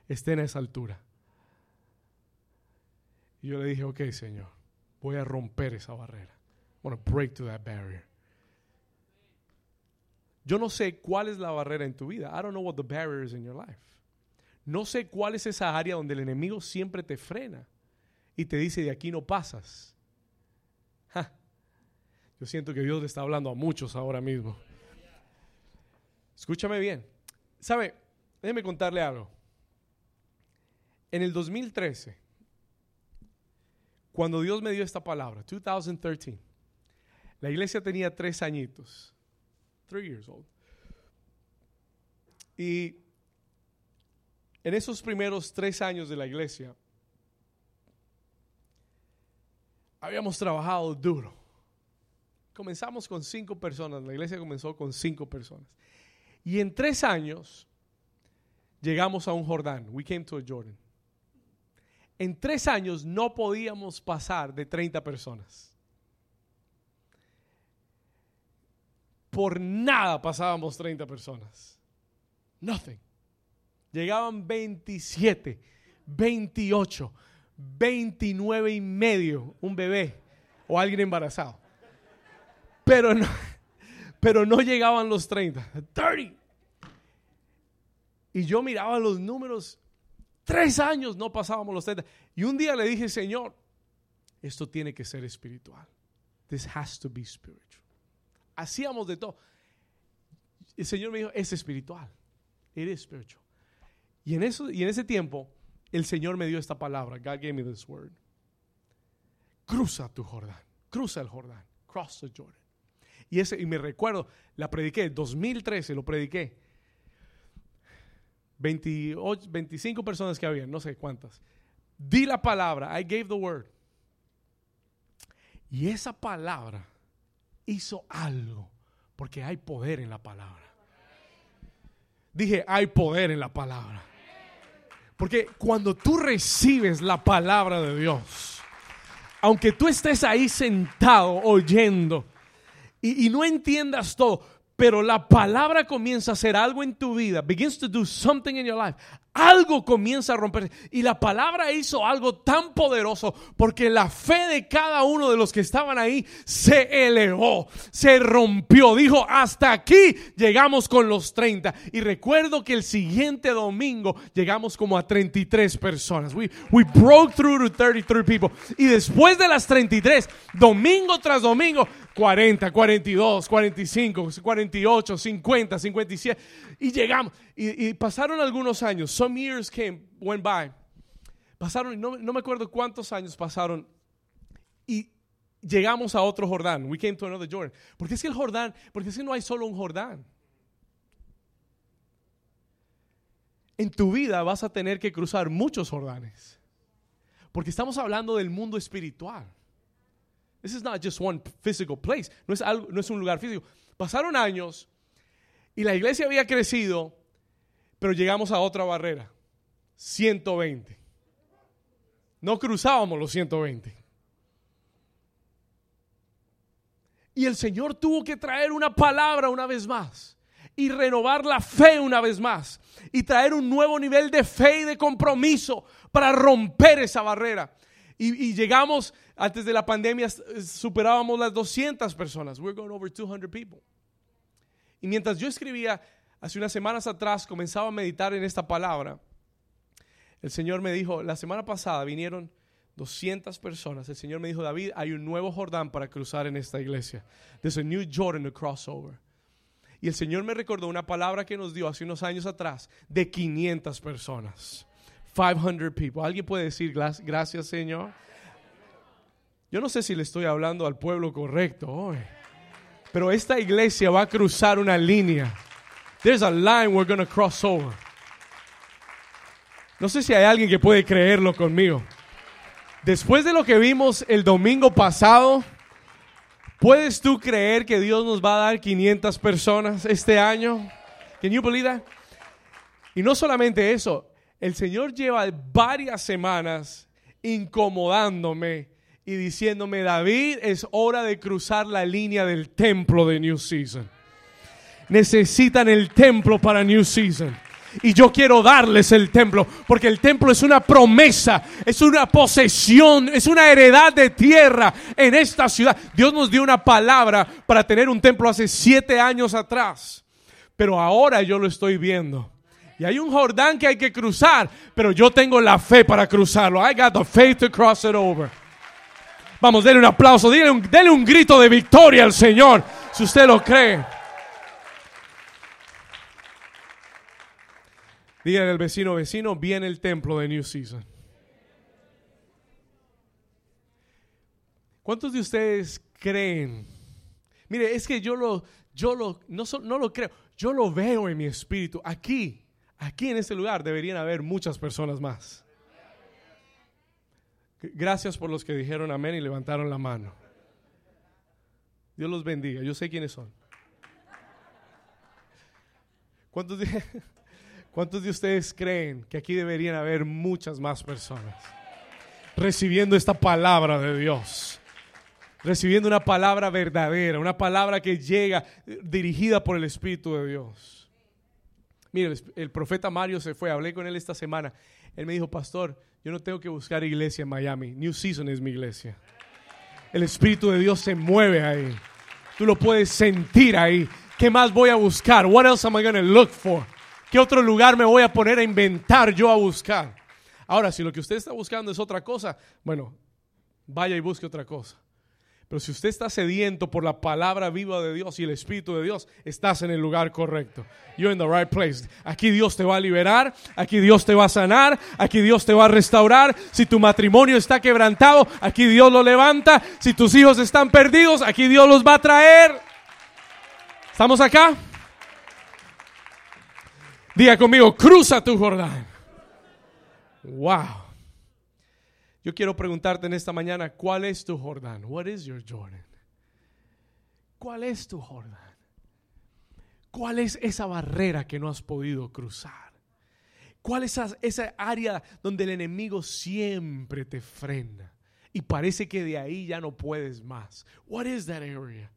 esté en esa altura. Y yo le dije, ok, Señor, voy a romper esa barrera. I want to break to that barrier. Yo no sé cuál es la barrera en tu vida. I don't know what the barrier is in your life. No sé cuál es esa área donde el enemigo siempre te frena y te dice de aquí no pasas. Yo siento que Dios le está hablando a muchos ahora mismo. Escúchame bien. ¿Sabe? Déjeme contarle algo. En el 2013, cuando Dios me dio esta palabra, 2013, la iglesia tenía tres añitos three years old. Y en esos primeros tres años de la iglesia, habíamos trabajado duro. Comenzamos con cinco personas, la iglesia comenzó con cinco personas. Y en tres años llegamos a un Jordán. We came to a Jordan. En tres años no podíamos pasar de 30 personas. Por nada pasábamos 30 personas. Nothing. Llegaban 27, 28, 29 y medio, un bebé o alguien embarazado. Pero no, pero no llegaban los 30. 30. Y yo miraba los números. Tres años no pasábamos los 30. Y un día le dije, Señor, esto tiene que ser espiritual. This has to be spiritual. Hacíamos de todo. El Señor me dijo, es espiritual. It is spiritual. Y en, eso, y en ese tiempo, el Señor me dio esta palabra. God gave me this word. Cruza tu Jordán. Cruza el Jordán. Cross the Jordan. Y, ese, y me recuerdo, la prediqué, 2013 lo prediqué. 28, 25 personas que había, no sé cuántas. Di la palabra, I gave the word. Y esa palabra hizo algo, porque hay poder en la palabra. Dije, hay poder en la palabra. Porque cuando tú recibes la palabra de Dios, aunque tú estés ahí sentado oyendo y, no entiendas todo, pero la palabra comienza a hacer algo en tu vida, begins to do something in your life. Algo comienza a romper. Y la palabra hizo algo tan poderoso porque la fe de cada uno de los que estaban ahí se elevó, se rompió. Dijo, hasta aquí llegamos con los 30. Y recuerdo que el siguiente domingo llegamos como a 33 personas. We, we broke through to 33 people. Y después de las 33, domingo tras domingo, 40, 42, 45, 48, 50, 57. Y llegamos. Y, pasaron algunos años. Some years came, went by. Pasaron, no, no me acuerdo cuántos años pasaron. Y llegamos a otro Jordán. We came to another Jordan. Porque es que el Jordán, porque es que no hay solo un Jordán. En tu vida vas a tener que cruzar muchos Jordanes. Porque estamos hablando del mundo espiritual. This is not just one physical place. No es, algo, no es un lugar físico. Pasaron años y la iglesia había crecido, pero llegamos a otra barrera. 120. No cruzábamos los 120. Y el Señor tuvo que traer una palabra una vez más y renovar la fe una vez más y traer un nuevo nivel de fe y de compromiso para romper esa barrera. Y, llegamos, antes de la pandemia, superábamos las 200 personas. We're going over 200 people. Y mientras yo escribía, hace unas semanas atrás, comenzaba a meditar en esta palabra, el Señor me dijo, la semana pasada vinieron 200 personas. El Señor me dijo, David, hay un nuevo Jordán para cruzar en esta iglesia. There's a new Jordan to cross over. Y el Señor me recordó una palabra que nos dio hace unos años atrás de 500 personas. 500 people. ¿Alguien puede decir gracias, Señor? Yo no sé si le estoy hablando al pueblo correcto hoy, pero esta iglesia va a cruzar una línea. There's a line we're going to cross over. No sé si hay alguien que puede creerlo conmigo. Después de lo que vimos el domingo pasado, ¿puedes tú creer que Dios nos va a dar 500 personas este año? Can you believe that? Y no solamente eso, el Señor lleva varias semanas incomodándome y diciéndome, David, es hora de cruzar la línea del templo de New Season. Necesitan el templo para New Season. Y yo quiero darles el templo, porque el templo es una promesa, es una posesión, es una heredad de tierra en esta ciudad. Dios nos dio una palabra para tener un templo hace siete años atrás, pero ahora yo lo estoy viendo. Y hay un Jordán que hay que cruzar, pero yo tengo la fe para cruzarlo. I got the faith to cross it over. Vamos, denle un aplauso, denle un, un grito de victoria al Señor, si usted lo cree. Dígale al vecino, vecino, viene el templo de New Season. ¿Cuántos de ustedes creen? Mire, es que yo lo, yo lo, no, no lo creo, yo lo veo en mi espíritu. Aquí, aquí en este lugar deberían haber muchas personas más. Gracias por los que dijeron amén y levantaron la mano. Dios los bendiga. Yo sé quiénes son. ¿Cuántos de, *laughs* ¿Cuántos de ustedes creen que aquí deberían haber muchas más personas recibiendo esta palabra de Dios? Recibiendo una palabra verdadera, una palabra que llega eh, dirigida por el Espíritu de Dios. Mire, el, profeta Mario se fue, hablé con él esta semana. Él me dijo, pastor, yo no tengo que buscar iglesia en Miami. New Season es mi iglesia. El Espíritu de Dios se mueve ahí. Tú lo puedes sentir ahí. ¿Qué más voy a buscar? What else am I going to look for? ¿Qué otro lugar me voy a poner a inventar yo a buscar? Ahora, si lo que usted está buscando es otra cosa, bueno, vaya y busque otra cosa. Pero si usted está sediento por la palabra viva de Dios y el Espíritu de Dios, estás en el lugar correcto. You're in the right place. Aquí Dios te va a liberar, aquí Dios te va a sanar, aquí Dios te va a restaurar. Si tu matrimonio está quebrantado, aquí Dios lo levanta. Si tus hijos están perdidos, aquí Dios los va a traer. ¿Estamos acá? Diga conmigo, cruza tu Jordán. Wow. Yo quiero preguntarte en esta mañana, ¿cuál es tu Jordán? What is your Jordan? ¿Cuál es tu Jordán? ¿Cuál es esa barrera que no has podido cruzar? ¿Cuál es esa, área donde el enemigo siempre te frena y parece que de ahí ya no puedes más? What is that area?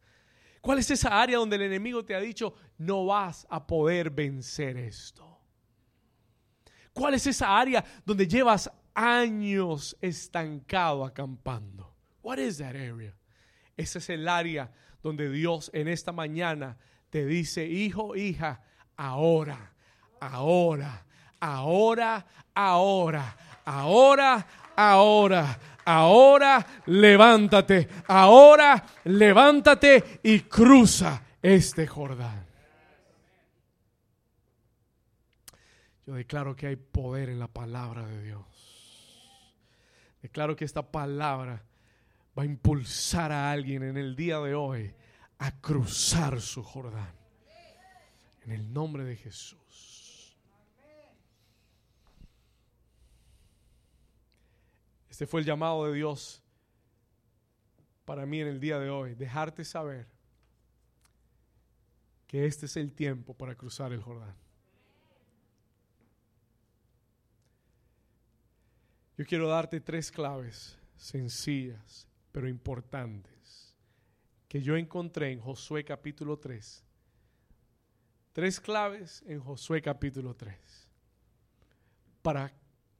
¿Cuál es esa área donde el enemigo te ha dicho, no vas a poder vencer esto? ¿Cuál es esa área donde llevas años estancado acampando? What is that area? Ese es el área donde Dios en esta mañana te dice, hijo, hija, ahora, ahora, ahora, ahora, ahora, ahora ahora levántate, ahora levántate y cruza este Jordán. Yo declaro que hay poder en la palabra de Dios. Declaro que esta palabra va a impulsar a alguien en el día de hoy a cruzar su Jordán. En el nombre de Jesús. Este fue el llamado de Dios para mí en el día de hoy, dejarte saber que este es el tiempo para cruzar el Jordán. Yo quiero darte tres claves sencillas, pero importantes, que yo encontré en Josué capítulo 3. Tres claves en Josué capítulo 3 para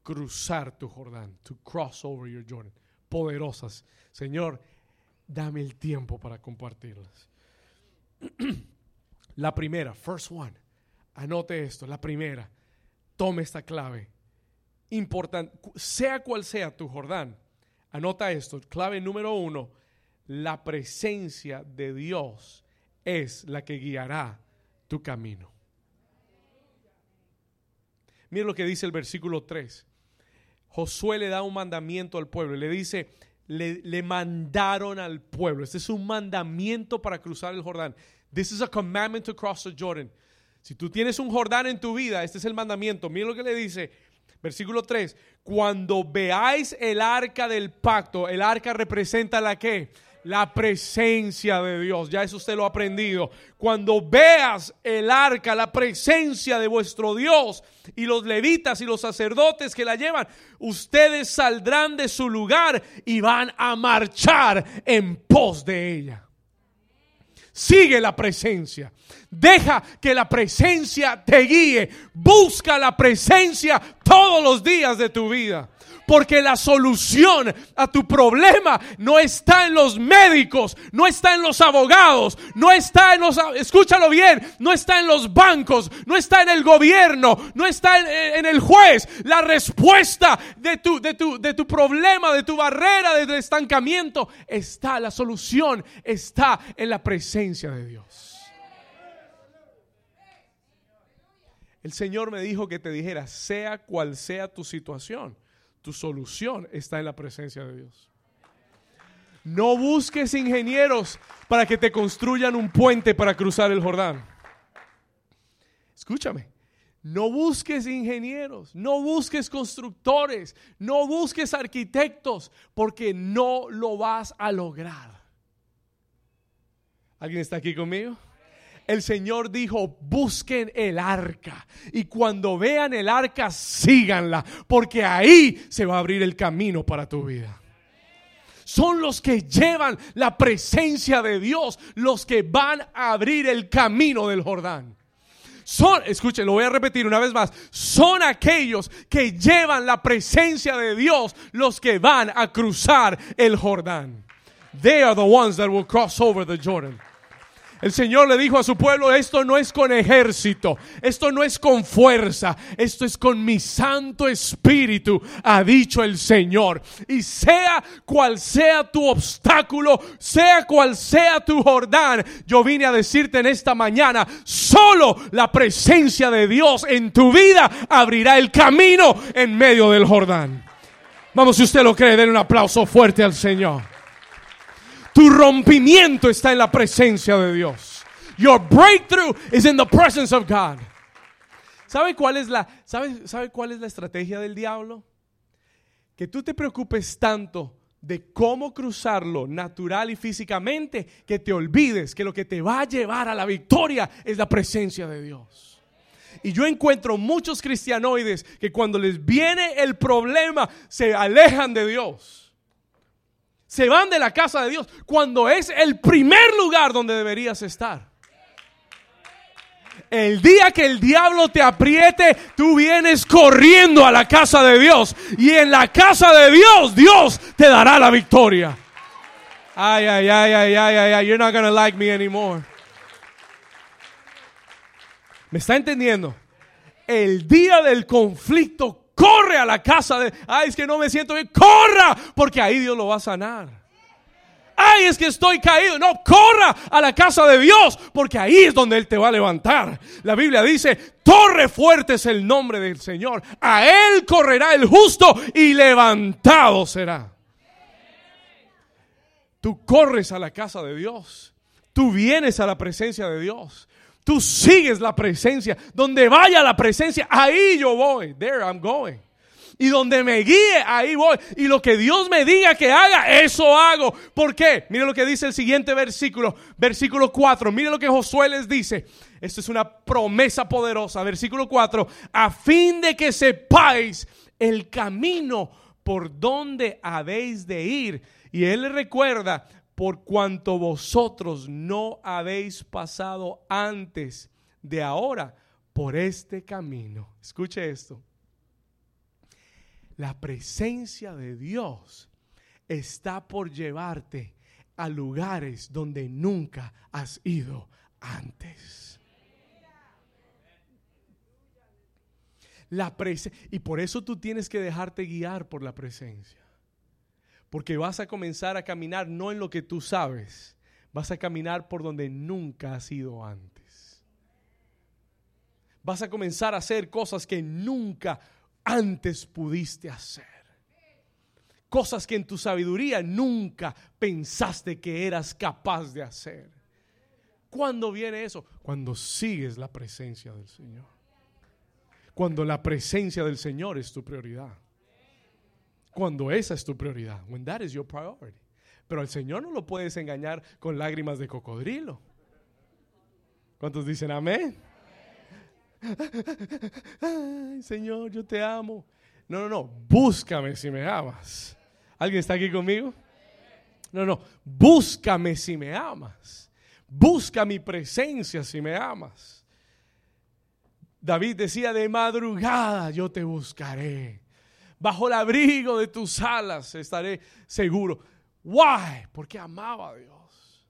cruzar tu Jordán, to cross over your Jordan. Poderosas. Señor, dame el tiempo para compartirlas. *clears throat* la primera, first one. Anote esto, la primera. Tome esta clave. Importante, sea cual sea tu Jordán. Anota esto, clave número uno. La presencia de Dios es la que guiará tu camino. Mira lo que dice el versículo 3. Josué le da un mandamiento al pueblo. Le dice, le, mandaron al pueblo. Este es un mandamiento para cruzar el Jordán. This is a commandment to cross the Jordan. Si tú tienes un Jordán en tu vida, este es el mandamiento. Mira lo que le dice. Versículo 3. Cuando veáis el arca del pacto, el arca representa la que? la presencia de Dios. Ya eso usted lo ha aprendido. Cuando veas el arca, la presencia de vuestro Dios y los levitas y los sacerdotes que la llevan, ustedes saldrán de su lugar y van a marchar en pos de ella. Sigue la presencia. Deja que la presencia te guíe. Busca la presencia todos los días de tu vida. Porque la solución a tu problema no está en los médicos, no está en los abogados, no está en los, escúchalo bien, no está en los bancos, no está en el gobierno, no está en, el juez. La respuesta de tu, de, tu, de tu problema, de tu barrera, de estancamiento, está, la solución está en la presencia de Dios. El Señor me dijo que te dijera, sea cual sea tu situación, tu solución está en la presencia de Dios. No busques ingenieros para que te construyan un puente para cruzar el Jordán. Escúchame, No busques ingenieros, no busques constructores, no busques arquitectos, porque no lo vas a lograr. ¿Alguien está aquí conmigo? El Señor dijo, busquen el arca y cuando vean el arca, síganla, porque ahí se va a abrir el camino para tu vida son los que llevan la presencia de Dios, los que van a abrir el camino del Jordán son, escuchen, lo voy a repetir una vez más, son aquellos que llevan la presencia de Dios los que van a cruzar el Jordán. They are the ones that will cross over the Jordan. El Señor le dijo a su pueblo, esto no es con ejército, esto no es con fuerza, esto es con mi Santo Espíritu, ha dicho el Señor. Y sea cual sea tu obstáculo, sea cual sea tu Jordán, yo vine a decirte en esta mañana, solo la presencia de Dios en tu vida abrirá el camino en medio del Jordán. Vamos, si usted lo cree, den un aplauso fuerte al Señor. Tu rompimiento está en la presencia de Dios. Your breakthrough is in the presence of God. ¿Sabe cuál es la, sabe, sabe cuál es la estrategia del diablo? Que tú te preocupes tanto de cómo cruzarlo natural y físicamente que te olvides que lo que te va a llevar a la victoria es la presencia de Dios. Y yo encuentro muchos cristianoides que cuando les viene el problema se alejan de Dios se van de la casa de Dios cuando es el primer lugar donde deberías estar. El día que el diablo te apriete, tú vienes corriendo a la casa de Dios. Y en la casa de Dios, Dios te dará la victoria. Ay, ay, ay, ay, ay, ay, ay, you're not gonna like me anymore. ¿Me está entendiendo? El día del conflicto corre a la casa de, ay, es que no me siento bien, corra, porque ahí Dios lo va a sanar. Ay, es que estoy caído. No, corra a la casa de Dios, porque ahí es donde Él te va a levantar. La Biblia dice, torre fuerte es el nombre del Señor. A Él correrá el justo y levantado será. Tú corres a la casa de Dios. Tú vienes a la presencia de Dios. Tú sigues la presencia. Donde vaya la presencia, ahí yo voy. There I'm going. Y donde me guíe, ahí voy. Y lo que Dios me diga que haga, eso hago. ¿Por qué? Mire lo que dice el siguiente versículo, versículo 4. Mire lo que Josué les dice. Esto es una promesa poderosa. Versículo 4. A fin de que sepáis el camino por donde habéis de ir. Y él recuerda, por cuanto vosotros no habéis pasado antes de ahora por este camino. Escuche esto. La presencia de Dios está por llevarte a lugares donde nunca has ido antes. La y por eso tú tienes que dejarte guiar por la presencia. Porque vas a comenzar a caminar no en lo que tú sabes, vas a caminar por donde nunca has ido antes. Vas a comenzar a hacer cosas que nunca antes pudiste hacer. Cosas que en tu sabiduría nunca pensaste que eras capaz de hacer. ¿Cuándo viene eso? Cuando sigues la presencia del Señor. Cuando la presencia del Señor es tu prioridad. Cuando esa es tu prioridad. When that is your priority. Pero al Señor no lo puedes engañar con lágrimas de cocodrilo. ¿Cuántos dicen amén? Ay, Señor, yo te amo. No, no, no. Búscame si me amas. ¿Alguien está aquí conmigo? No, no. Búscame si me amas. Busca mi presencia si me amas. David decía, de madrugada yo te buscaré bajo el abrigo de tus alas estaré seguro. Why? Porque amaba a Dios.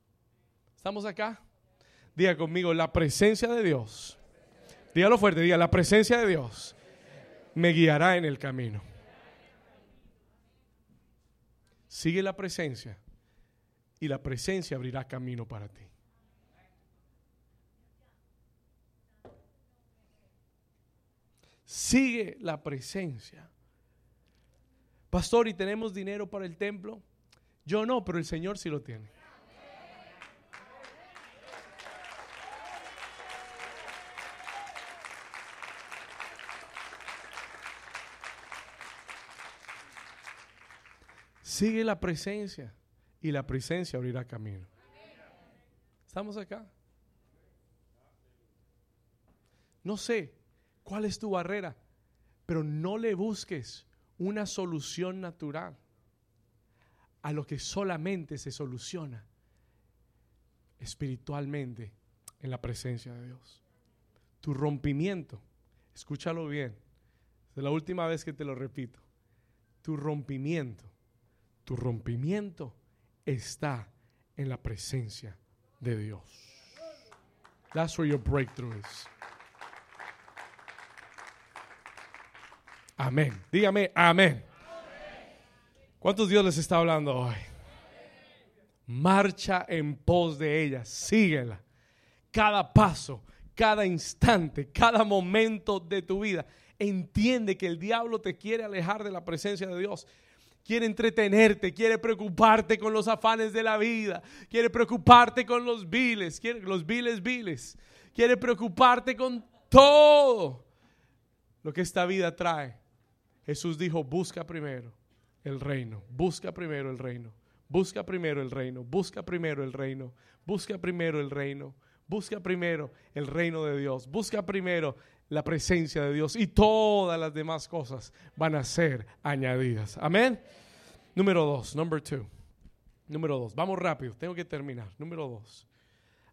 ¿Estamos acá? Diga conmigo, la presencia de Dios. Dígalo fuerte, diga, la presencia de Dios me guiará en el camino. Sigue la presencia y la presencia abrirá camino para ti. Sigue la presencia Pastor, ¿y tenemos dinero para el templo? Yo no, pero el Señor sí lo tiene. Sigue la presencia y la presencia abrirá camino. ¿Estamos acá? No sé cuál es tu barrera, pero no le busques una solución natural a lo que solamente se soluciona espiritualmente en la presencia de Dios. Tu rompimiento, escúchalo bien, es la última vez que te lo repito, tu rompimiento, tu rompimiento está en la presencia de Dios. That's where your breakthrough is. Amén. Dígame, amén. ¿Cuántos Dios les está hablando hoy? Marcha en pos de ella, síguela. Cada paso, cada instante, cada momento de tu vida. Entiende que el diablo te quiere alejar de la presencia de Dios. Quiere entretenerte, quiere preocuparte con los afanes de la vida, quiere preocuparte con los viles, quiere, los viles viles, quiere preocuparte con todo lo que esta vida trae. Jesús dijo, busca primero el reino, busca primero el reino, busca primero el reino, busca primero el reino, busca primero el reino, busca primero el reino de Dios, busca primero la presencia de Dios y todas las demás cosas van a ser añadidas. Amén. Número dos, number two. Número dos, vamos rápido, tengo que terminar. Número dos.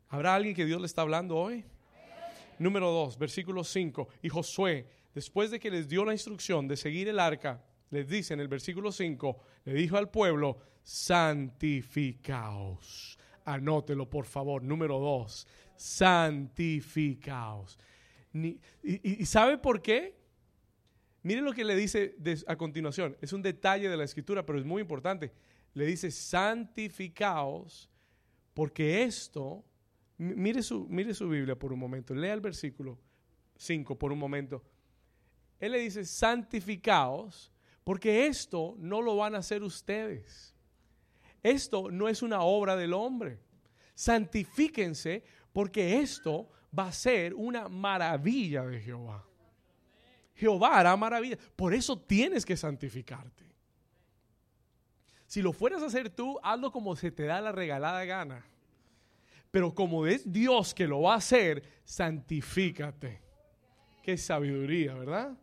¿Habrá alguien que Dios le está hablando hoy? Número dos, versículo 5. Y Josué después de que les dio la instrucción de seguir el arca, les dice en el versículo 5, le dijo al pueblo, santificaos. Anótelo, por favor. Número 2, santificaos. y, sabe por qué? Miren lo que le dice a continuación. Es un detalle de la escritura, pero es muy importante. Le dice, santificaos, porque esto, mire su, mire su Biblia por un momento, lea el versículo 5 por un momento. Él le dice, santificaos, porque esto no lo van a hacer ustedes. Esto no es una obra del hombre. Santifíquense, porque esto va a ser una maravilla de Jehová. Jehová hará maravilla. Por eso tienes que santificarte. Si lo fueras a hacer tú, hazlo como se te da la regalada gana. Pero como es Dios que lo va a hacer, santifícate. Qué sabiduría, ¿verdad?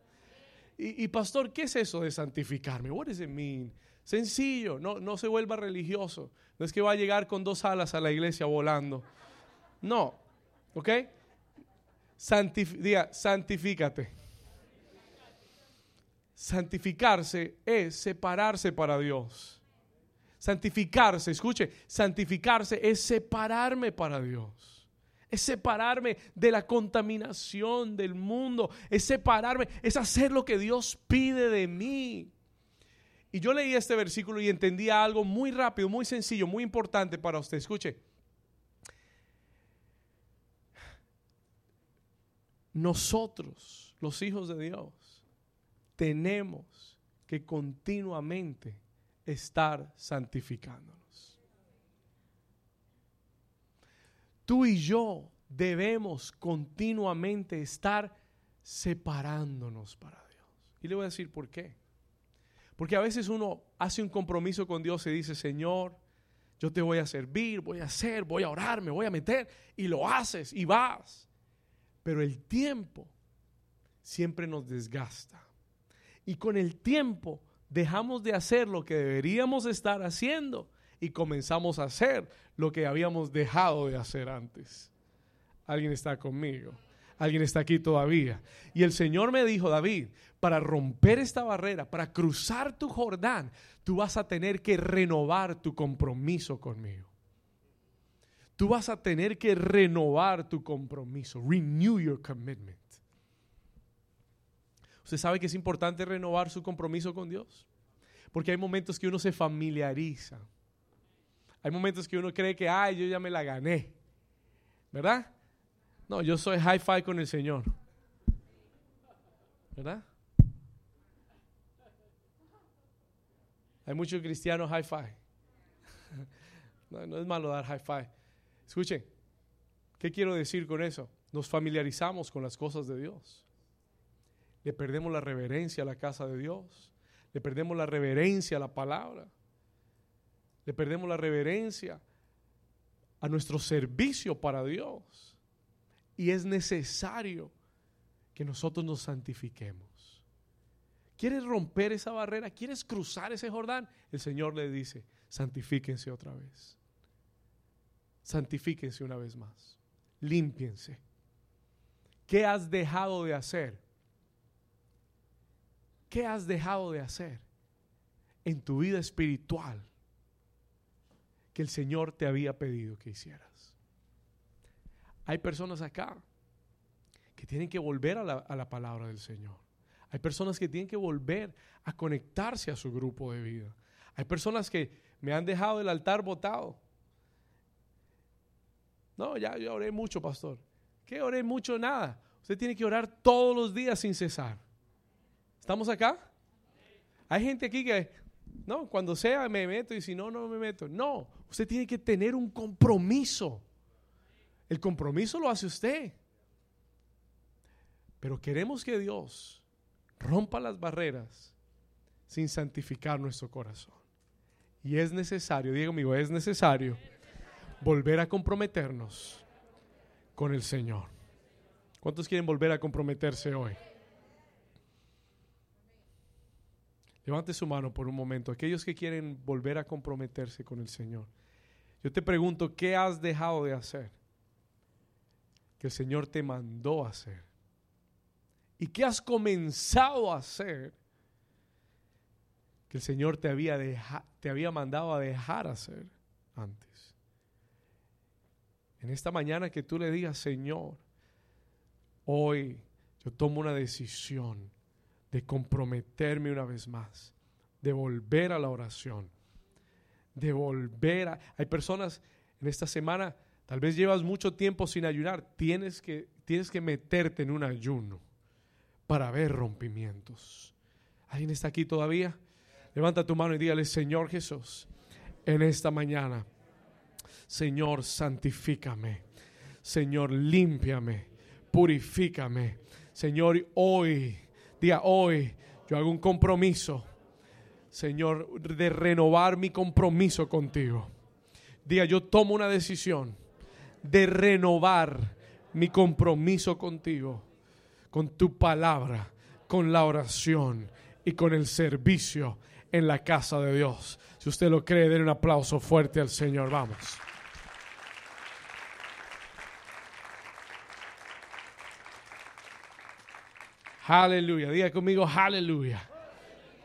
Y, pastor, ¿qué es eso de santificarme? What does it mean? Sencillo, no, no se vuelva religioso. No es que va a llegar con dos alas a la iglesia volando. No, ¿ok? diga, santifícate. Santificarse es separarse para Dios. Santificarse, escuche, santificarse es separarme para Dios es separarme de la contaminación del mundo, es separarme, es hacer lo que Dios pide de mí. Y yo leí este versículo y entendía algo muy rápido, muy sencillo, muy importante para usted. Escuche. Nosotros, los hijos de Dios, tenemos que continuamente estar santificándonos. Tú y yo debemos continuamente estar separándonos para Dios. Y le voy a decir por qué. Porque a veces uno hace un compromiso con Dios y dice, Señor, yo te voy a servir, voy a hacer, voy a orar, me voy a meter. Y lo haces y vas. Pero el tiempo siempre nos desgasta. Y con el tiempo dejamos de hacer lo que deberíamos estar haciendo y comenzamos a hacer lo que habíamos dejado de hacer antes. Alguien está conmigo. Alguien está aquí todavía. Y el Señor me dijo, David, para romper esta barrera, para cruzar tu Jordán, tú vas a tener que renovar tu compromiso conmigo. Tú vas a tener que renovar tu compromiso. Renew your commitment. ¿Usted sabe que es importante renovar su compromiso con Dios? Porque hay momentos que uno se familiariza hay momentos que uno cree que, ay, yo ya me la gané. ¿Verdad? No, yo soy high five con el Señor. ¿Verdad? Hay muchos cristianos high five. *laughs* No, es malo dar high five. Escuchen, ¿qué quiero decir con eso? Nos familiarizamos con las cosas de Dios. Le perdemos la reverencia a la casa de Dios. Le perdemos la reverencia a la palabra. Le perdemos la reverencia a nuestro servicio para Dios. Y es necesario que nosotros nos santifiquemos. ¿Quieres romper esa barrera? ¿Quieres cruzar ese Jordán? El Señor le dice, santifíquense otra vez. Santifíquense una vez más. Límpiense. ¿Qué has dejado de hacer? ¿Qué has dejado de hacer en tu vida espiritual que el Señor te había pedido que hicieras? Hay personas acá que tienen que volver a la, palabra del Señor. Hay personas que tienen que volver a conectarse a su grupo de vida. Hay personas que me han dejado el altar botado. No, ya oré mucho, pastor. ¿Qué oré mucho? Nada. Usted tiene que orar todos los días sin cesar. ¿Estamos acá? Hay gente aquí que, no, cuando sea me meto y si no, no me meto. No, usted tiene que tener un compromiso. El compromiso lo hace usted. Pero queremos que Dios rompa las barreras sin santificar nuestro corazón. Y es necesario, digo amigo, es necesario volver a comprometernos con el Señor. ¿Cuántos quieren volver a comprometerse hoy? Levante su mano por un momento. Aquellos que quieren volver a comprometerse con el Señor. Yo te pregunto, ¿qué has dejado de hacer? Que el Señor te mandó a hacer y qué has comenzado a hacer que el Señor te había, te había mandado a dejar hacer antes. En esta mañana que tú le digas, Señor, hoy yo tomo una decisión de comprometerme una vez más, de volver a la oración, de volver a... Hay personas en esta semana, tal vez llevas mucho tiempo sin ayunar, tienes que, tienes que meterte en un ayuno para ver rompimientos. ¿Alguien está aquí todavía? Levanta tu mano y dígale, Señor Jesús, en esta mañana, Señor, santifícame. Señor, límpiame, purifícame. Señor, hoy, día hoy, yo hago un compromiso, Señor, de renovar mi compromiso contigo. Día, yo tomo una decisión de renovar mi compromiso contigo con tu palabra, con la oración y con el servicio en la casa de Dios. Si usted lo cree, den un aplauso fuerte al Señor. Vamos. Aleluya. Diga conmigo, aleluya.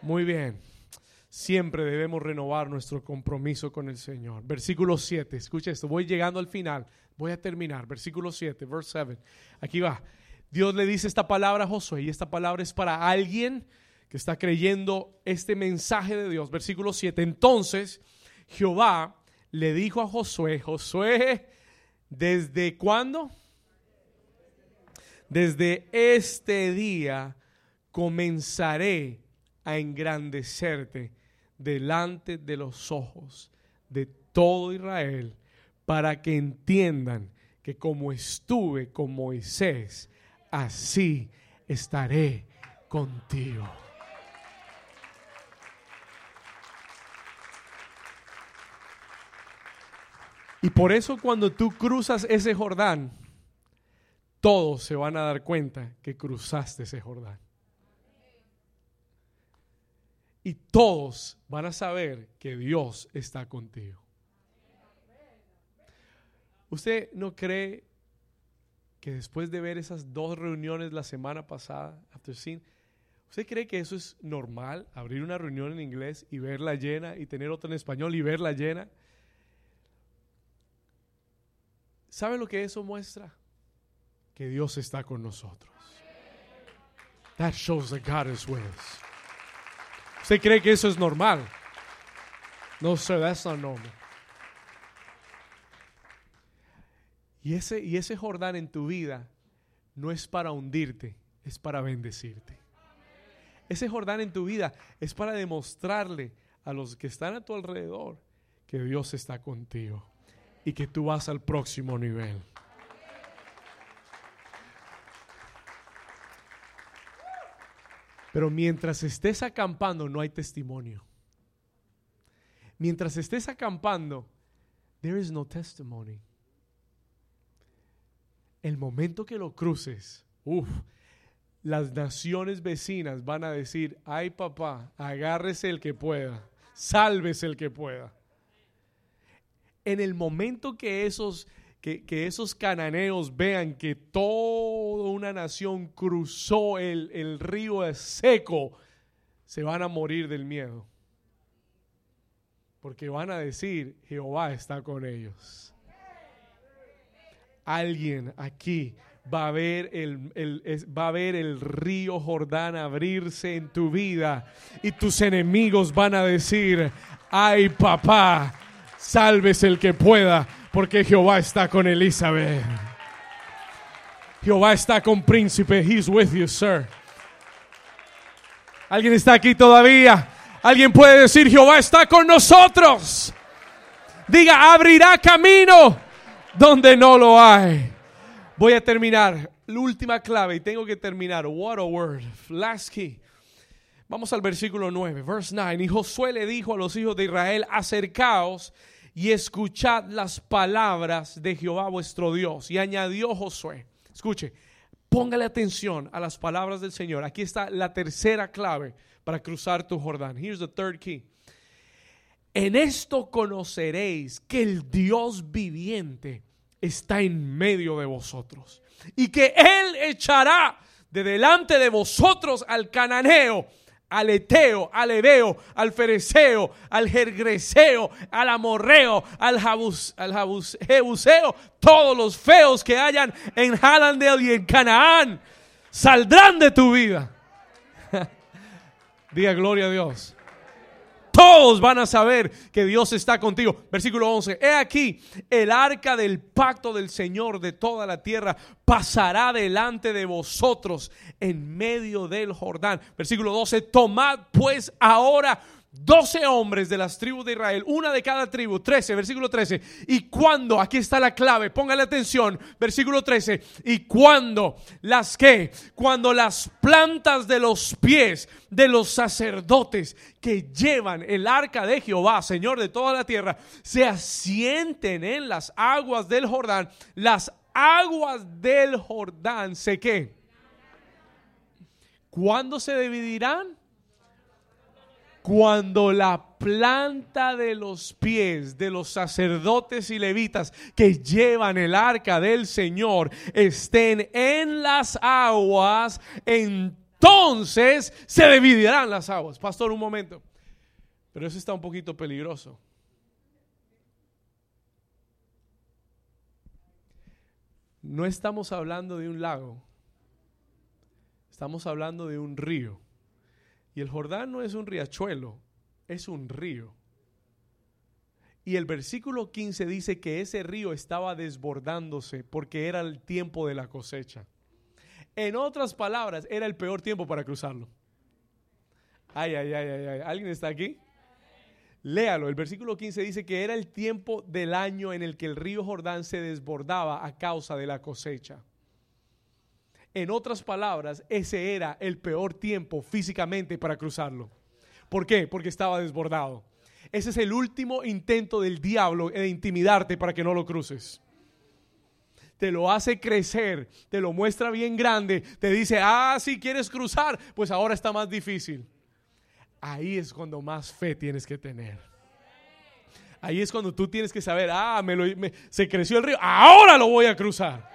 Muy bien. Siempre debemos renovar nuestro compromiso con el Señor. Versículo 7. Escucha esto. Voy llegando al final. Voy a terminar. Versículo 7, verse 7. Aquí va. Dios le dice esta palabra a Josué y esta palabra es para alguien que está creyendo este mensaje de Dios. Versículo 7. Entonces Jehová le dijo a Josué, Josué, ¿desde cuándo? Desde este día comenzaré a engrandecerte delante de los ojos de todo Israel para que entiendan que como estuve con Moisés, así estaré contigo. Y por eso cuando tú cruzas ese Jordán, todos se van a dar cuenta que cruzaste ese Jordán. Y todos van a saber que Dios está contigo. ¿Usted no cree que después de ver esas dos reuniones la semana pasada, after ¿usted cree que eso es normal? Abrir una reunión en inglés y verla llena y tener otra en español y verla llena. ¿Sabe lo que eso muestra? Que Dios está con nosotros. That shows that God is with us. ¿Usted cree que eso es normal? No, sir, that's not normal. Y ese, y ese Jordán en tu vida no es para hundirte, es para bendecirte. Ese Jordán en tu vida es para demostrarle a los que están a tu alrededor que Dios está contigo y que tú vas al próximo nivel. Pero mientras estés acampando no hay testimonio. mientras estés acampando, there is no testimony. El momento que lo cruces, uff, las naciones vecinas van a decir, ay papá, agárrese el que pueda, sálvese el que pueda. En el momento que esos, que, esos cananeos vean que toda una nación cruzó el, el río seco, se van a morir del miedo. Porque van a decir, Jehová está con ellos. Alguien aquí va a ver el, va a ver el río Jordán abrirse en tu vida y tus enemigos van a decir, ay papá, salves el que pueda, porque Jehová está con Elizabeth. Jehová está con príncipe. He's with you, sir. ¿Alguien está aquí todavía? Alguien puede decir, Jehová está con nosotros. Diga, abrirá camino donde no lo hay. Voy a terminar. La última clave y tengo que terminar. What a word. Last key. Vamos al versículo 9, verse 9. Y Josué le dijo a los hijos de Israel, acercaos y escuchad las palabras de Jehová vuestro Dios. Y añadió Josué, escuche, póngale atención a las palabras del Señor. Aquí está la tercera clave para cruzar tu Jordán. Here's the third key. En esto conoceréis que el Dios viviente está en medio de vosotros y que Él echará de delante de vosotros al cananeo, al eteo, al ebeo, al fereceo, al jergreseo, al amorreo, al, jabus, al jebuseo, todos los feos que hayan en Halandel y en Canaán saldrán de tu vida. *laughs* Diga gloria a Dios todos van a saber que Dios está contigo. Versículo 11. He aquí, el arca del pacto del Señor de toda la tierra pasará delante de vosotros en medio del Jordán. Versículo 12. Tomad pues ahora Doce hombres de las tribus de Israel, una de cada tribu, 13, versículo 13. Y cuando, aquí está la clave, póngale atención, versículo 13. Y cuando las que, cuando las plantas de los pies de los sacerdotes que llevan el arca de Jehová, Señor de toda la tierra, se asienten en las aguas del Jordán, las aguas del Jordán, ¿se qué? ¿Cuándo se dividirán? Cuando la planta de los pies de los sacerdotes y levitas que llevan el arca del Señor estén en las aguas, entonces se dividirán las aguas. Pastor, un momento. Pero eso está un poquito peligroso. No estamos hablando de un lago. Estamos hablando de un río. Y el Jordán no es un riachuelo, es un río. Y el versículo 15 dice que ese río estaba desbordándose porque era el tiempo de la cosecha. En otras palabras, era el peor tiempo para cruzarlo. Ay, ay, ay, ay, ay. ¿Alguien está aquí? Léalo. El versículo 15 dice que era el tiempo del año en el que el río Jordán se desbordaba a causa de la cosecha. En otras palabras, ese era el peor tiempo físicamente para cruzarlo. ¿Por qué? Porque estaba desbordado. Ese es el último intento del diablo de intimidarte para que no lo cruces. Te lo hace crecer, te lo muestra bien grande, te dice, ah, si quieres cruzar, pues ahora está más difícil. Ahí es cuando más fe tienes que tener. Ahí es cuando tú tienes que saber, ah, me se creció el río, ahora lo voy a cruzar.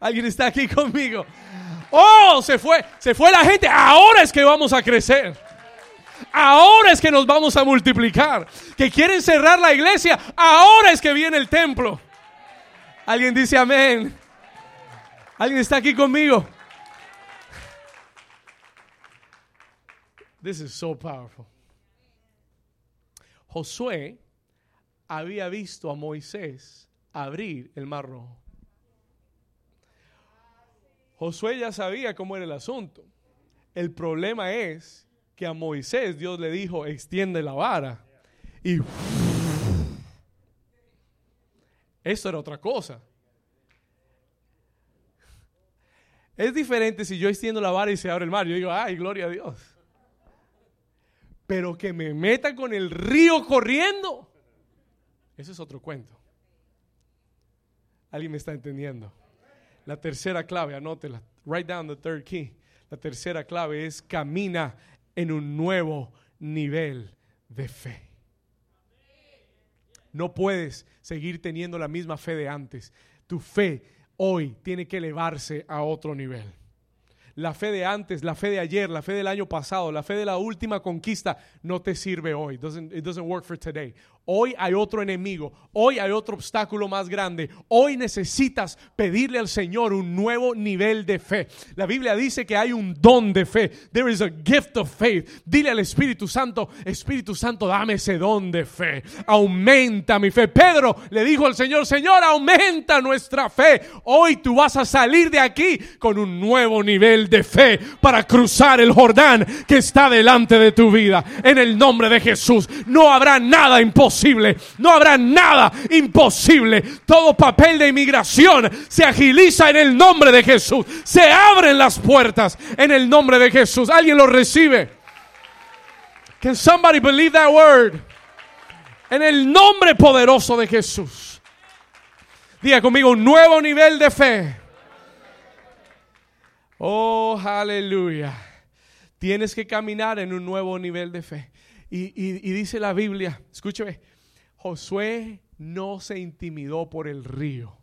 Alguien está aquí conmigo. Oh, se fue, se fue la gente. Ahora es que vamos a crecer. Ahora es que nos vamos a multiplicar. Que quieren cerrar la iglesia. Ahora es que viene el templo. Alguien dice amén. Alguien está aquí conmigo. This is so powerful. Josué había visto a Moisés abrir el mar rojo. Josué ya sabía cómo era el asunto. El problema es que a Moisés Dios le dijo, extiende la vara. Y eso era otra cosa. Es diferente si yo extiendo la vara y se abre el mar. Yo digo, ay, gloria a Dios. Pero que me meta con el río corriendo. Eso es otro cuento. ¿Alguien me está entendiendo? La tercera clave, anótela. Write down the third key. La tercera clave es camina en un nuevo nivel de fe. No puedes seguir teniendo la misma fe de antes. Tu fe hoy tiene que elevarse a otro nivel. La fe de antes, la fe de ayer, la fe del año pasado, la fe de la última conquista no te sirve hoy. it doesn't work for today. Hoy hay otro enemigo, hoy hay otro obstáculo más grande. Hoy necesitas pedirle al Señor un nuevo nivel de fe. La Biblia dice que hay un don de fe. There is a gift of faith. Dile al Espíritu Santo, Espíritu Santo, dame ese don de fe. Aumenta mi fe. Pedro le dijo al Señor, Señor, aumenta nuestra fe. Hoy tú vas a salir de aquí con un nuevo nivel de fe para cruzar el Jordán que está delante de tu vida. En el nombre de Jesús, no habrá nada imposible no habrá nada imposible. Todo papel de inmigración se agiliza en el nombre de Jesús. Se abren las puertas en el nombre de Jesús. ¿Alguien lo recibe? Can somebody believe that word? En el nombre poderoso de Jesús. Diga conmigo un nuevo nivel de fe. Oh, aleluya. Tienes que caminar en un nuevo nivel de fe. Y, y dice la Biblia, escúcheme, Josué no se intimidó por el río.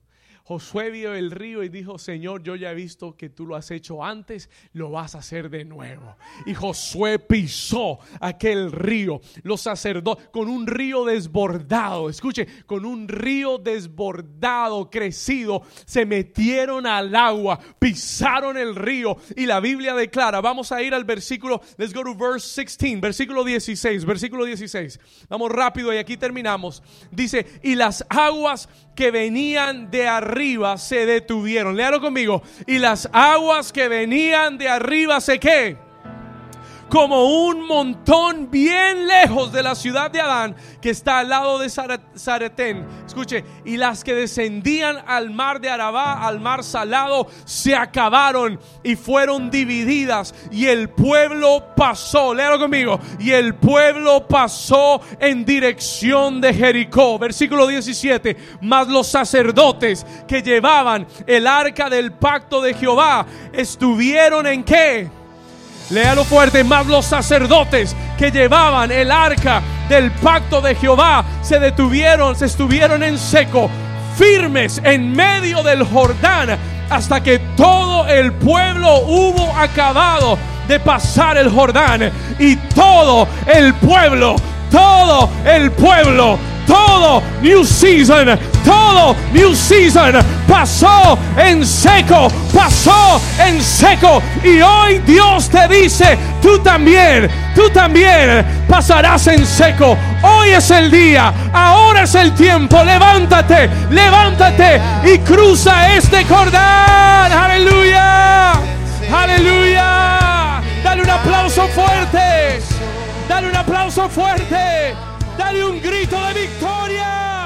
Josué vio el río y dijo, Señor, yo ya he visto que tú lo has hecho antes, lo vas a hacer de nuevo. Y Josué pisó aquel río, los sacerdotes, con un río desbordado, escuche, con un río desbordado, crecido, se metieron al agua, pisaron el río. Y la Biblia declara, vamos a ir al versículo, let's go to verse 16, versículo 16, versículo 16. Vamos rápido y aquí terminamos. Dice, y las aguas que venían de arriba se detuvieron. Léalo conmigo. Y las aguas que venían de arriba se qué? Como un montón bien lejos de la ciudad de Adán, que está al lado de Zaretén. Escuche, y las que descendían al mar de Arabá, al mar salado, se acabaron y fueron divididas. Y el pueblo pasó, léalo conmigo, y el pueblo pasó en dirección de Jericó. Versículo 17, mas los sacerdotes que llevaban el arca del pacto de Jehová estuvieron en qué? Léalo fuerte, más los sacerdotes que llevaban el arca del pacto de Jehová se detuvieron, se estuvieron en seco, firmes en medio del Jordán, hasta que todo el pueblo hubo acabado de pasar el Jordán. Y todo el pueblo, todo el pueblo todo new season, todo new season pasó en seco, pasó en seco. Y hoy Dios te dice, tú también, tú también pasarás en seco. Hoy es el día, ahora es el tiempo. Levántate, levántate y cruza este cordón. Aleluya, aleluya. Dale un aplauso fuerte. Dale un aplauso fuerte. Dale un grito de victoria.